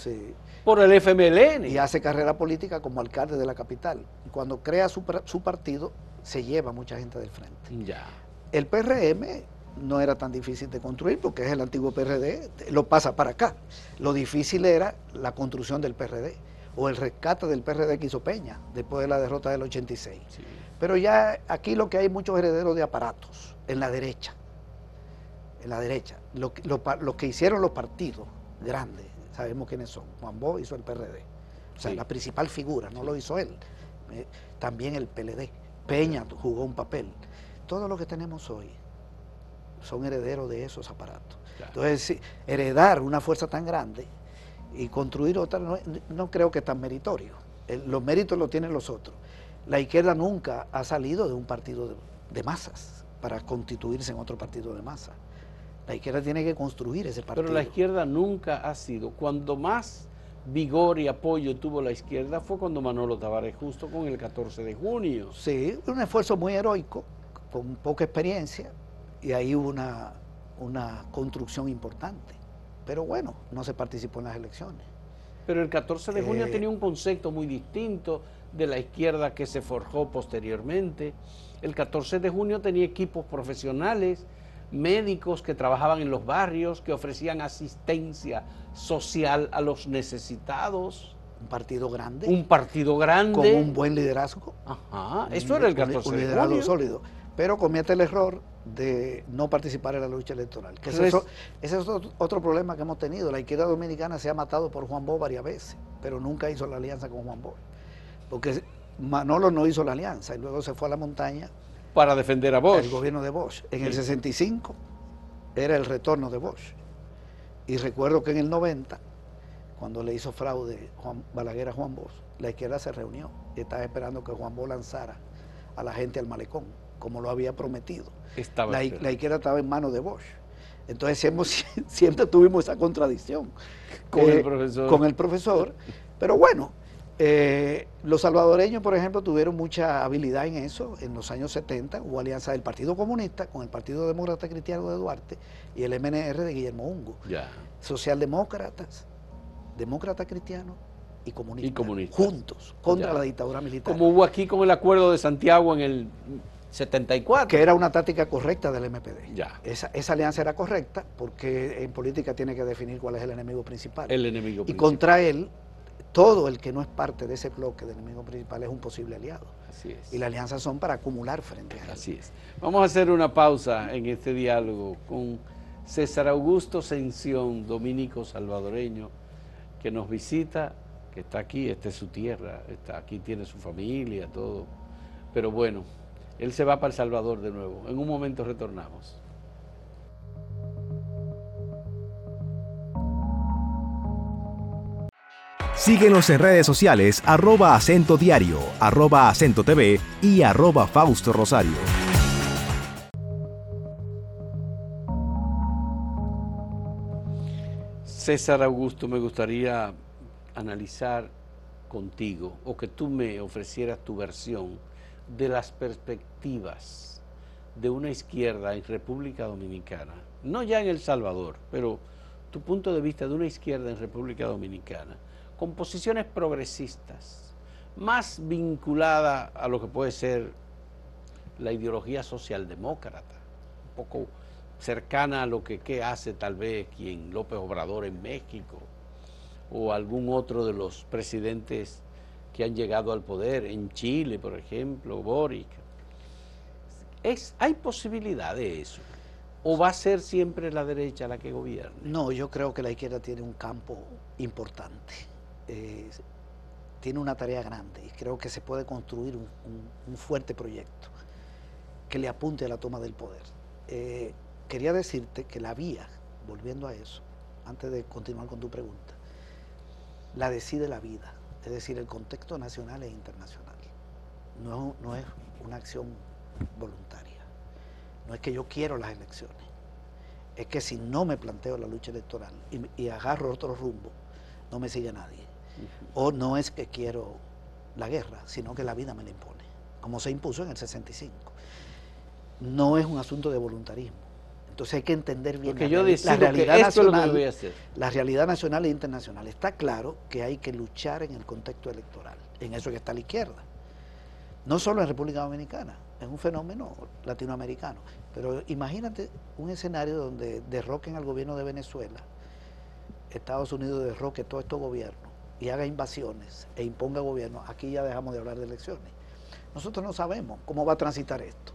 por el FMLN. Y hace carrera política como alcalde de la capital. Cuando crea su, partido, se lleva mucha gente del frente. Ya. El PRM no era tan difícil de construir porque es el antiguo PRD, lo pasa para acá. Lo difícil era la construcción del PRD o el rescate del PRD que hizo Peña después de la derrota del 86. Sí. Pero ya aquí lo que hay muchos herederos de aparatos, en la derecha. En la derecha. Lo, que hicieron los partidos grandes, sabemos quiénes son. Juan Bo hizo el PRD. O sea, la principal figura, no lo hizo él. Eh, también el PLD. Peña jugó un papel. Todo lo que tenemos hoy son herederos de esos aparatos. Entonces, heredar una fuerza tan grande y construir otra no, creo que es tan meritorio. los méritos los tienen los otros. La izquierda nunca ha salido de un partido de, masas para constituirse en otro partido de masa. La izquierda tiene que construir ese partido. Pero la izquierda nunca ha sido. Cuando más vigor y apoyo tuvo la izquierda fue cuando Manolo Tavares justo con el 14 de junio. Sí, un esfuerzo muy heroico, con poca experiencia, y ahí hubo una, una construcción importante. Pero bueno, no se participó en las elecciones. Pero el 14 de junio eh, tenía un concepto muy distinto de la izquierda que se forjó posteriormente. El 14 de junio tenía equipos profesionales, médicos que trabajaban en los barrios, que ofrecían asistencia social a los necesitados. Un partido grande. Un partido grande. Con un buen liderazgo. Ajá, eso era el 14 de junio. sólido. Pero comete el error de no participar en la lucha electoral. Que ese, es otro, problema que hemos tenido. La izquierda dominicana se ha matado por Juan Bo varias veces, pero nunca hizo la alianza con Juan Bo porque Manolo no hizo la alianza y luego se fue a la montaña. Para defender a Bosch. El gobierno de Bosch. En el 65 era el retorno de Bosch. Y recuerdo que en el 90, cuando le hizo fraude Juan Balaguer a Juan Bosch, la izquierda se reunió y estaba esperando que Juan Bosch lanzara a la gente al malecón, como lo había prometido. la, izquierda estaba en manos de Bosch. Entonces [laughs] siempre, siempre tuvimos esa contradicción con, el profesor. con el profesor. Pero bueno, eh, los salvadoreños, por ejemplo, tuvieron mucha habilidad en eso. En los años 70 hubo alianza del Partido Comunista con el Partido Demócrata Cristiano de Duarte y el MNR de Guillermo Ungo. Socialdemócratas, demócratas cristianos y comunistas, juntos contra la dictadura militar. Como hubo aquí con el acuerdo de Santiago en el 74. Que era una táctica correcta del MPD. Esa, esa, alianza era correcta porque en política tiene que definir cuál es el enemigo principal. El enemigo principal. Y contra él todo el que no es parte de ese bloque del enemigo principal es un posible aliado. Así es. Y las alianzas son para acumular frente a él. Así es. Vamos a hacer una pausa en este diálogo con César Augusto Sención, dominico salvadoreño, que nos visita que está aquí, esta es su tierra, está aquí tiene su familia, todo. Pero bueno, él se va para El Salvador de nuevo. En un momento retornamos. Síguenos en redes sociales arroba acento diario, arroba acento TV y arroba Fausto Rosario. César Augusto, me gustaría analizar contigo o que tú me ofrecieras tu versión de las perspectivas de una izquierda en República Dominicana, no ya en El Salvador, pero tu punto de vista de una izquierda en República Dominicana, con posiciones progresistas, más vinculada a lo que puede ser la ideología socialdemócrata, un poco cercana a lo que, hace tal vez quien López Obrador en México o algún otro de los presidentes que han llegado al poder, en Chile, por ejemplo, Boric. Es, ¿Hay posibilidad de eso? ¿O va a ser siempre la derecha la que gobierne? No, yo creo que la izquierda tiene un campo importante. Tiene una tarea grande y creo que se puede construir un, fuerte proyecto que le apunte a la toma del poder. Eh, quería decirte que la vía, volviendo a eso, antes de continuar con tu pregunta, la decide la vida, es decir, el contexto nacional e internacional. No, no es una acción voluntaria. No es que yo quiero las elecciones. Es que si no me planteo la lucha electoral y, agarro otro rumbo, no me sigue nadie. O no es que quiero la guerra, sino que la vida me la impone, como se impuso en el 65. No es un asunto de voluntarismo entonces hay que entender bien la, realidad nacional, la realidad nacional e internacional. Está claro que hay que luchar en el contexto electoral. En eso que está la izquierda. No solo en República Dominicana, es un fenómeno latinoamericano. Pero imagínate un escenario donde derroquen al gobierno de Venezuela, Estados Unidos derroque todo estos gobiernos y haga invasiones e imponga gobierno. Aquí ya dejamos de hablar de elecciones. Nosotros no sabemos cómo va a transitar esto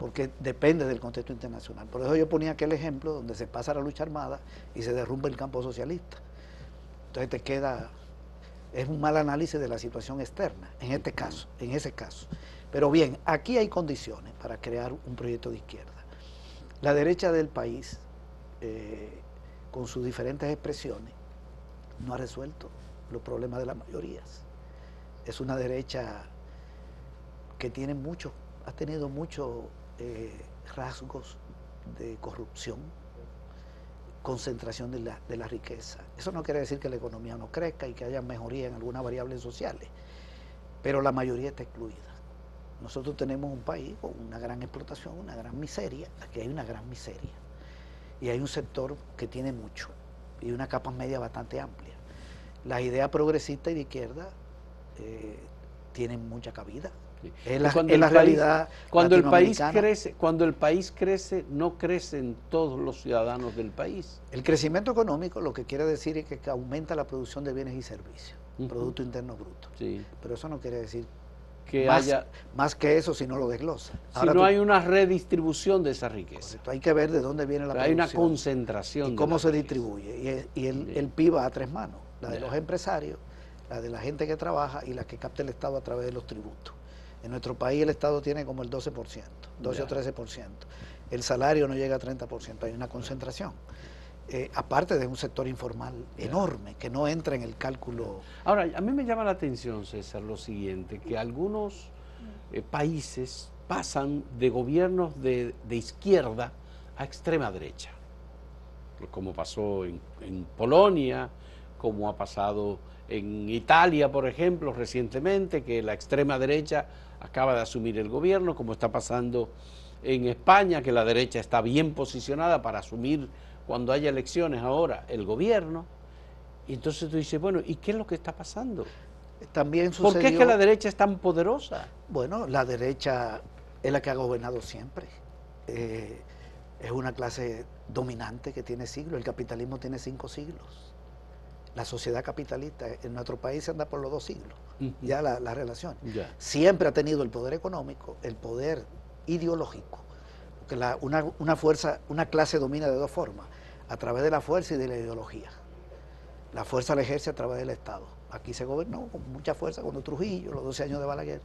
porque depende del contexto internacional. Por eso yo ponía aquel ejemplo donde se pasa la lucha armada y se derrumba el campo socialista. Entonces te queda, es un mal análisis de la situación externa, en este caso, en ese caso. Pero bien, aquí hay condiciones para crear un proyecto de izquierda. La derecha del país, eh, con sus diferentes expresiones, no ha resuelto los problemas de las mayorías. Es una derecha que tiene mucho, ha tenido mucho rasgos de corrupción, concentración de la, de la, riqueza. Eso no quiere decir que la economía no crezca y que haya mejoría en algunas variables sociales, pero la mayoría está excluida. Nosotros tenemos un país con una gran explotación, una gran miseria, aquí hay una gran miseria, y hay un sector que tiene mucho, y una capa media bastante amplia. Las ideas progresistas y de izquierda eh, tienen mucha cabida, es la, cuando realidad. Cuando el país crece, cuando el país crece, no crecen todos los ciudadanos del país. El crecimiento económico lo que quiere decir es que aumenta la producción de bienes y servicios, Producto Interno Bruto. Pero eso no quiere decir que más, haya más que eso si no lo desglosa. si no hay una redistribución de esa riqueza. Hay que ver de dónde viene la producción. Hay una concentración. Y cómo se distribuye. Y, el, el PIB va a tres manos. La de los empresarios, la de la gente que trabaja y la que capta el Estado a través de los tributos. En nuestro país el Estado tiene como el 12%, 12 o 13%. El salario no llega a 30%, hay una concentración. Eh, aparte de un sector informal enorme que no entra en el cálculo. Ahora, a mí me llama la atención, César, lo siguiente, que algunos eh, países pasan de gobiernos de, izquierda a extrema derecha, como pasó en, en Polonia, como ha pasado en Italia, por ejemplo, recientemente, que la extrema derecha acaba de asumir el gobierno, como está pasando en España, que la derecha está bien posicionada para asumir cuando haya elecciones ahora el gobierno. Y entonces tú dices, bueno, ¿y qué es lo que está pasando? También ¿Por qué es que la derecha es tan poderosa? Bueno, la derecha es la que ha gobernado siempre. Eh, es una clase dominante que tiene siglos. El capitalismo tiene cinco siglos la sociedad capitalista en nuestro país anda por los dos siglos, ya la, relación. Siempre ha tenido el poder económico, el poder ideológico, porque una, fuerza, una clase domina de dos formas, a través de la fuerza y de la ideología. La fuerza la ejerce a través del Estado Aquí se gobernó con mucha fuerza cuando Trujillo, los 12 años de Balaguer,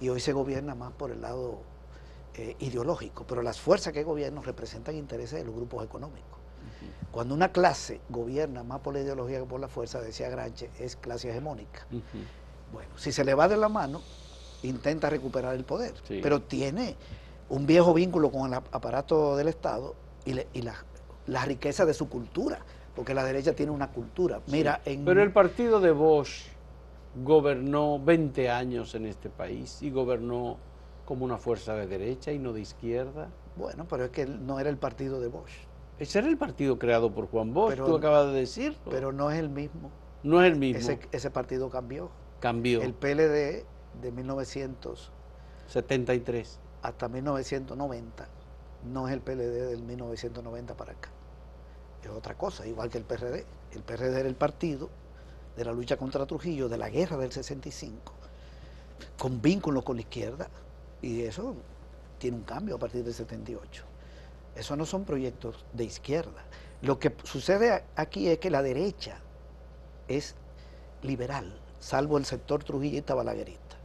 y hoy se gobierna más por el lado eh, ideológico, pero las fuerzas que gobiernan representan intereses de los grupos económicos. Cuando una clase gobierna más por la ideología que por la fuerza, decía Granche, es clase hegemónica. Bueno, si se le va de la mano, intenta recuperar el poder, pero tiene un viejo vínculo con el aparato del Estado y, la, riqueza de su cultura, porque la derecha tiene una cultura. Mira, Pero el partido de Bosch gobernó 20 años en este país y gobernó como una fuerza de derecha y no de izquierda. Bueno, pero es que no era el partido de Bosch. Ese era el partido creado por Juan Bosch, tú acabas de decir. Pero no es el mismo. No es el mismo. Ese, ese partido cambió. Cambió. El PLD de 1973 hasta 1990 no es el PLD del 1990 para acá. Es otra cosa, igual que el PRD. El PRD era el partido de la lucha contra Trujillo, de la guerra del 65, con vínculos con la izquierda, y eso tiene un cambio a partir del 78. Eso no son proyectos de izquierda. Lo que sucede aquí es que la derecha es liberal, salvo el sector trujillista balaguerista,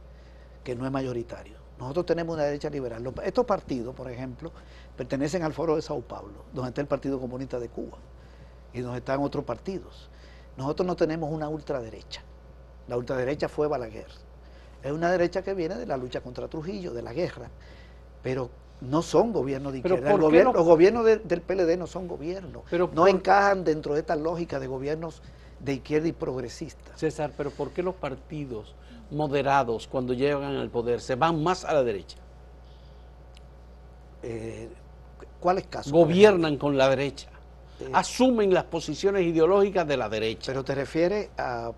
que no es mayoritario. Nosotros tenemos una derecha liberal. Estos partidos, por ejemplo, pertenecen al Foro de Sao Paulo, donde está el Partido Comunista de Cuba y donde están otros partidos. Nosotros no tenemos una ultraderecha. La ultraderecha fue Balaguer. Es una derecha que viene de la lucha contra Trujillo, de la guerra, pero no son gobiernos de izquierda. Los gobiernos del PLD no son gobiernos. no encajan dentro de esta lógica de gobiernos de izquierda y progresistas. César, pero ¿por qué los partidos moderados cuando llegan al poder se van más a la derecha? Eh, ¿Cuáles casos? Gobiernan con la derecha. Eh, asumen las posiciones ideológicas de la derecha. Pero te refieres a,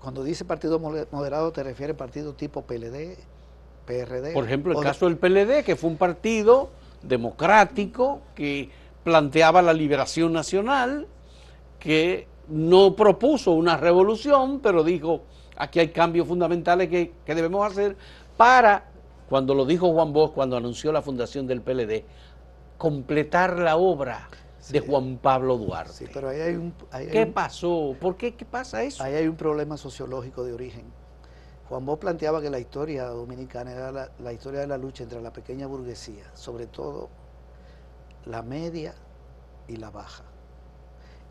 cuando dice partido moderado, te refieres a partido tipo PLD, PRD. Por ejemplo, el caso del PLD, que fue un partido democrático que planteaba la liberación nacional, que no propuso una revolución, pero dijo, aquí hay cambios fundamentales que, debemos hacer para, cuando lo dijo Juan Bosch, cuando anunció la fundación del PLD, completar la obra de Juan Pablo Duarte. Sí, pero ahí hay un... ¿Qué pasó? ¿Por qué? ¿Qué pasa eso? Ahí hay un problema sociológico de origen. Juan Bosch planteaba que la historia dominicana era la, la historia de la lucha entre la pequeña burguesía, sobre todo la media y la baja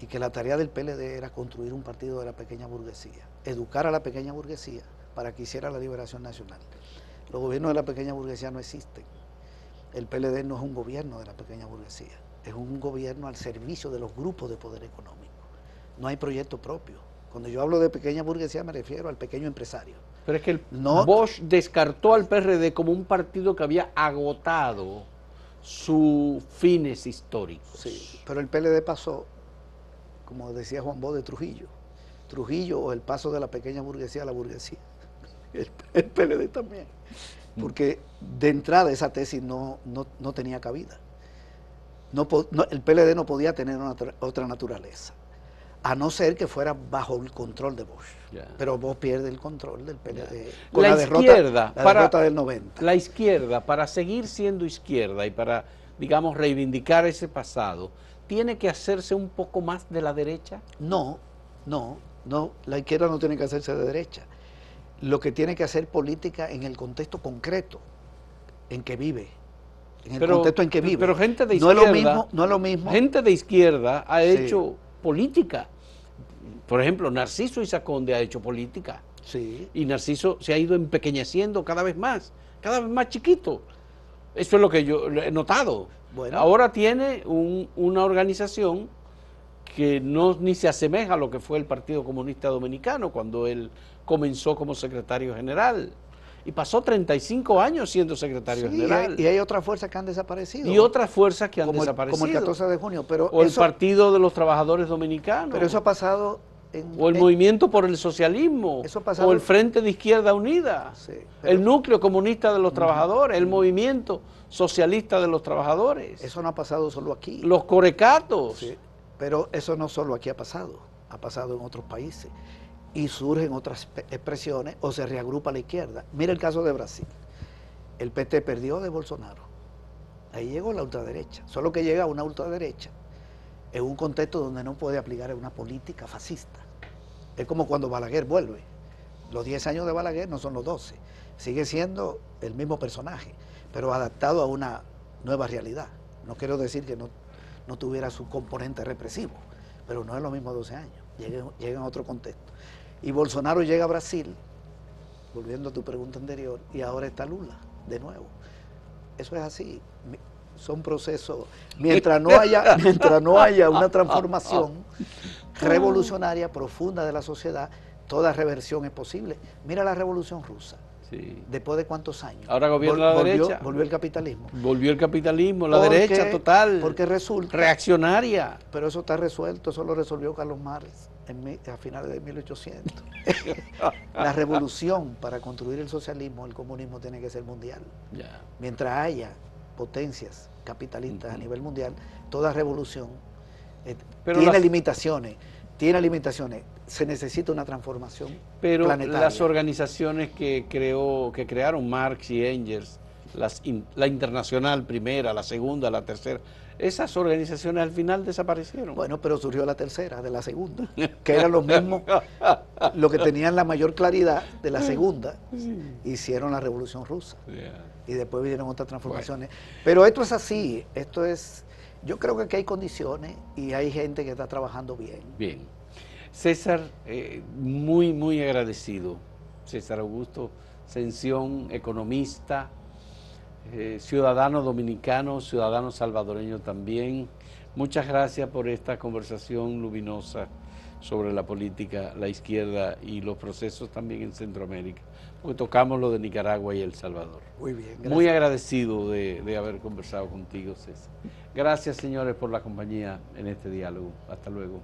y que la tarea del PLD era construir un partido de la pequeña burguesía, educar a la pequeña burguesía para que hiciera la liberación nacional. Los gobiernos de la pequeña burguesía no existen. El PLD no es un gobierno de la pequeña burguesía, es un gobierno al servicio de los grupos de poder económico. No hay proyecto propio. Cuando yo hablo de pequeña burguesía me refiero al pequeño empresario. Pero es que el Bosch descartó al PRD como un partido que había agotado sus fines históricos. Sí, pero el PLD pasó como decía Juan Bo de Trujillo. Trujillo o el paso de la pequeña burguesía a la burguesía. [laughs] El, PLD también. Porque de entrada esa tesis no, no, tenía cabida. No, el PLD no podía tener otra naturaleza, a no ser que fuera bajo el control de Bosch. Pero Bosch pierde el control del PLD con la, izquierda, para, del 90. La izquierda, para seguir siendo izquierda y para, digamos, reivindicar ese pasado, tiene que hacerse un poco más de la derecha? No, no, no, la izquierda no tiene que hacerse de derecha. Lo que tiene que hacer política en el contexto concreto en que vive. En el contexto en que vive. Pero gente de izquierda. No es lo mismo. No es lo mismo. Gente de izquierda ha hecho política. Por ejemplo, Narciso Isaconde ha hecho política. Sí. Y Narciso se ha ido empequeñeciendo cada vez más, cada vez más chiquito. Eso es lo que yo he notado. Ahora tiene una organización que no ni se asemeja a lo que fue el Partido Comunista Dominicano cuando él comenzó como secretario general. Y pasó 35 años siendo secretario general. Y hay, otras fuerzas que han desaparecido. Y otras fuerzas que han desaparecido. como el 14 de junio. Pero o el Partido de los Trabajadores Dominicanos. Pero eso ha pasado o el movimiento por el socialismo, o el Frente de Izquierda Unida, el núcleo comunista de los trabajadores, el movimiento socialista de los trabajadores. Eso no ha pasado solo aquí. Los corecatos. pero eso no solo aquí ha pasado, ha pasado en otros países. Y surgen otras expresiones o se reagrupa la izquierda. Mira el caso de Brasil. El PT perdió de Bolsonaro. Ahí llegó la ultraderecha. Solo que llega una ultraderecha en un contexto donde no puede aplicar una política fascista. Es como cuando Balaguer vuelve. Los 10 años de Balaguer no son los 12. Sigue siendo el mismo personaje, pero adaptado a una nueva realidad. No quiero decir que no, no tuviera su componente represivo, pero no es lo mismo 12 años. Llega, llega en otro contexto. Y Bolsonaro llega a Brasil, volviendo a tu pregunta anterior, y ahora está Lula, de nuevo. Eso es así. Son procesos. Mientras no haya, [laughs] mientras no haya una transformación revolucionaria profunda de la sociedad, toda reversión es posible. Mira la revolución rusa. Después de cuántos años. Ahora gobierna la derecha. Volvió el capitalismo. Volvió el capitalismo, la derecha total. Porque resulta. Reaccionaria. Pero eso está resuelto, eso lo resolvió Carlos Marx a finales de 1800. [laughs] la revolución para construir el socialismo, el comunismo tiene que ser mundial. Mientras haya potencias capitalistas a nivel mundial, toda revolución eh, tiene limitaciones, tiene limitaciones. Se necesita una transformación pero las organizaciones que creó, que crearon Marx y Engels, las, la internacional primera, la segunda, la tercera, esas organizaciones al final desaparecieron. Bueno, pero surgió la tercera, de la segunda, que eran los mismos, los que tenían la mayor claridad de la segunda, hicieron la revolución rusa. Y después vinieron otras transformaciones. Pero esto es así, esto es, yo creo que aquí hay condiciones y hay gente que está trabajando bien. Bien. César, eh, muy, muy agradecido. César Augusto Sención, economista, eh, ciudadano dominicano, ciudadano salvadoreño también. Muchas gracias por esta conversación luminosa sobre la política, la izquierda y los procesos también en Centroamérica, porque tocamos lo de Nicaragua y El Salvador. Muy bien. Muy agradecido de, de haber conversado contigo, César. Gracias, señores, por la compañía en este diálogo. Hasta luego.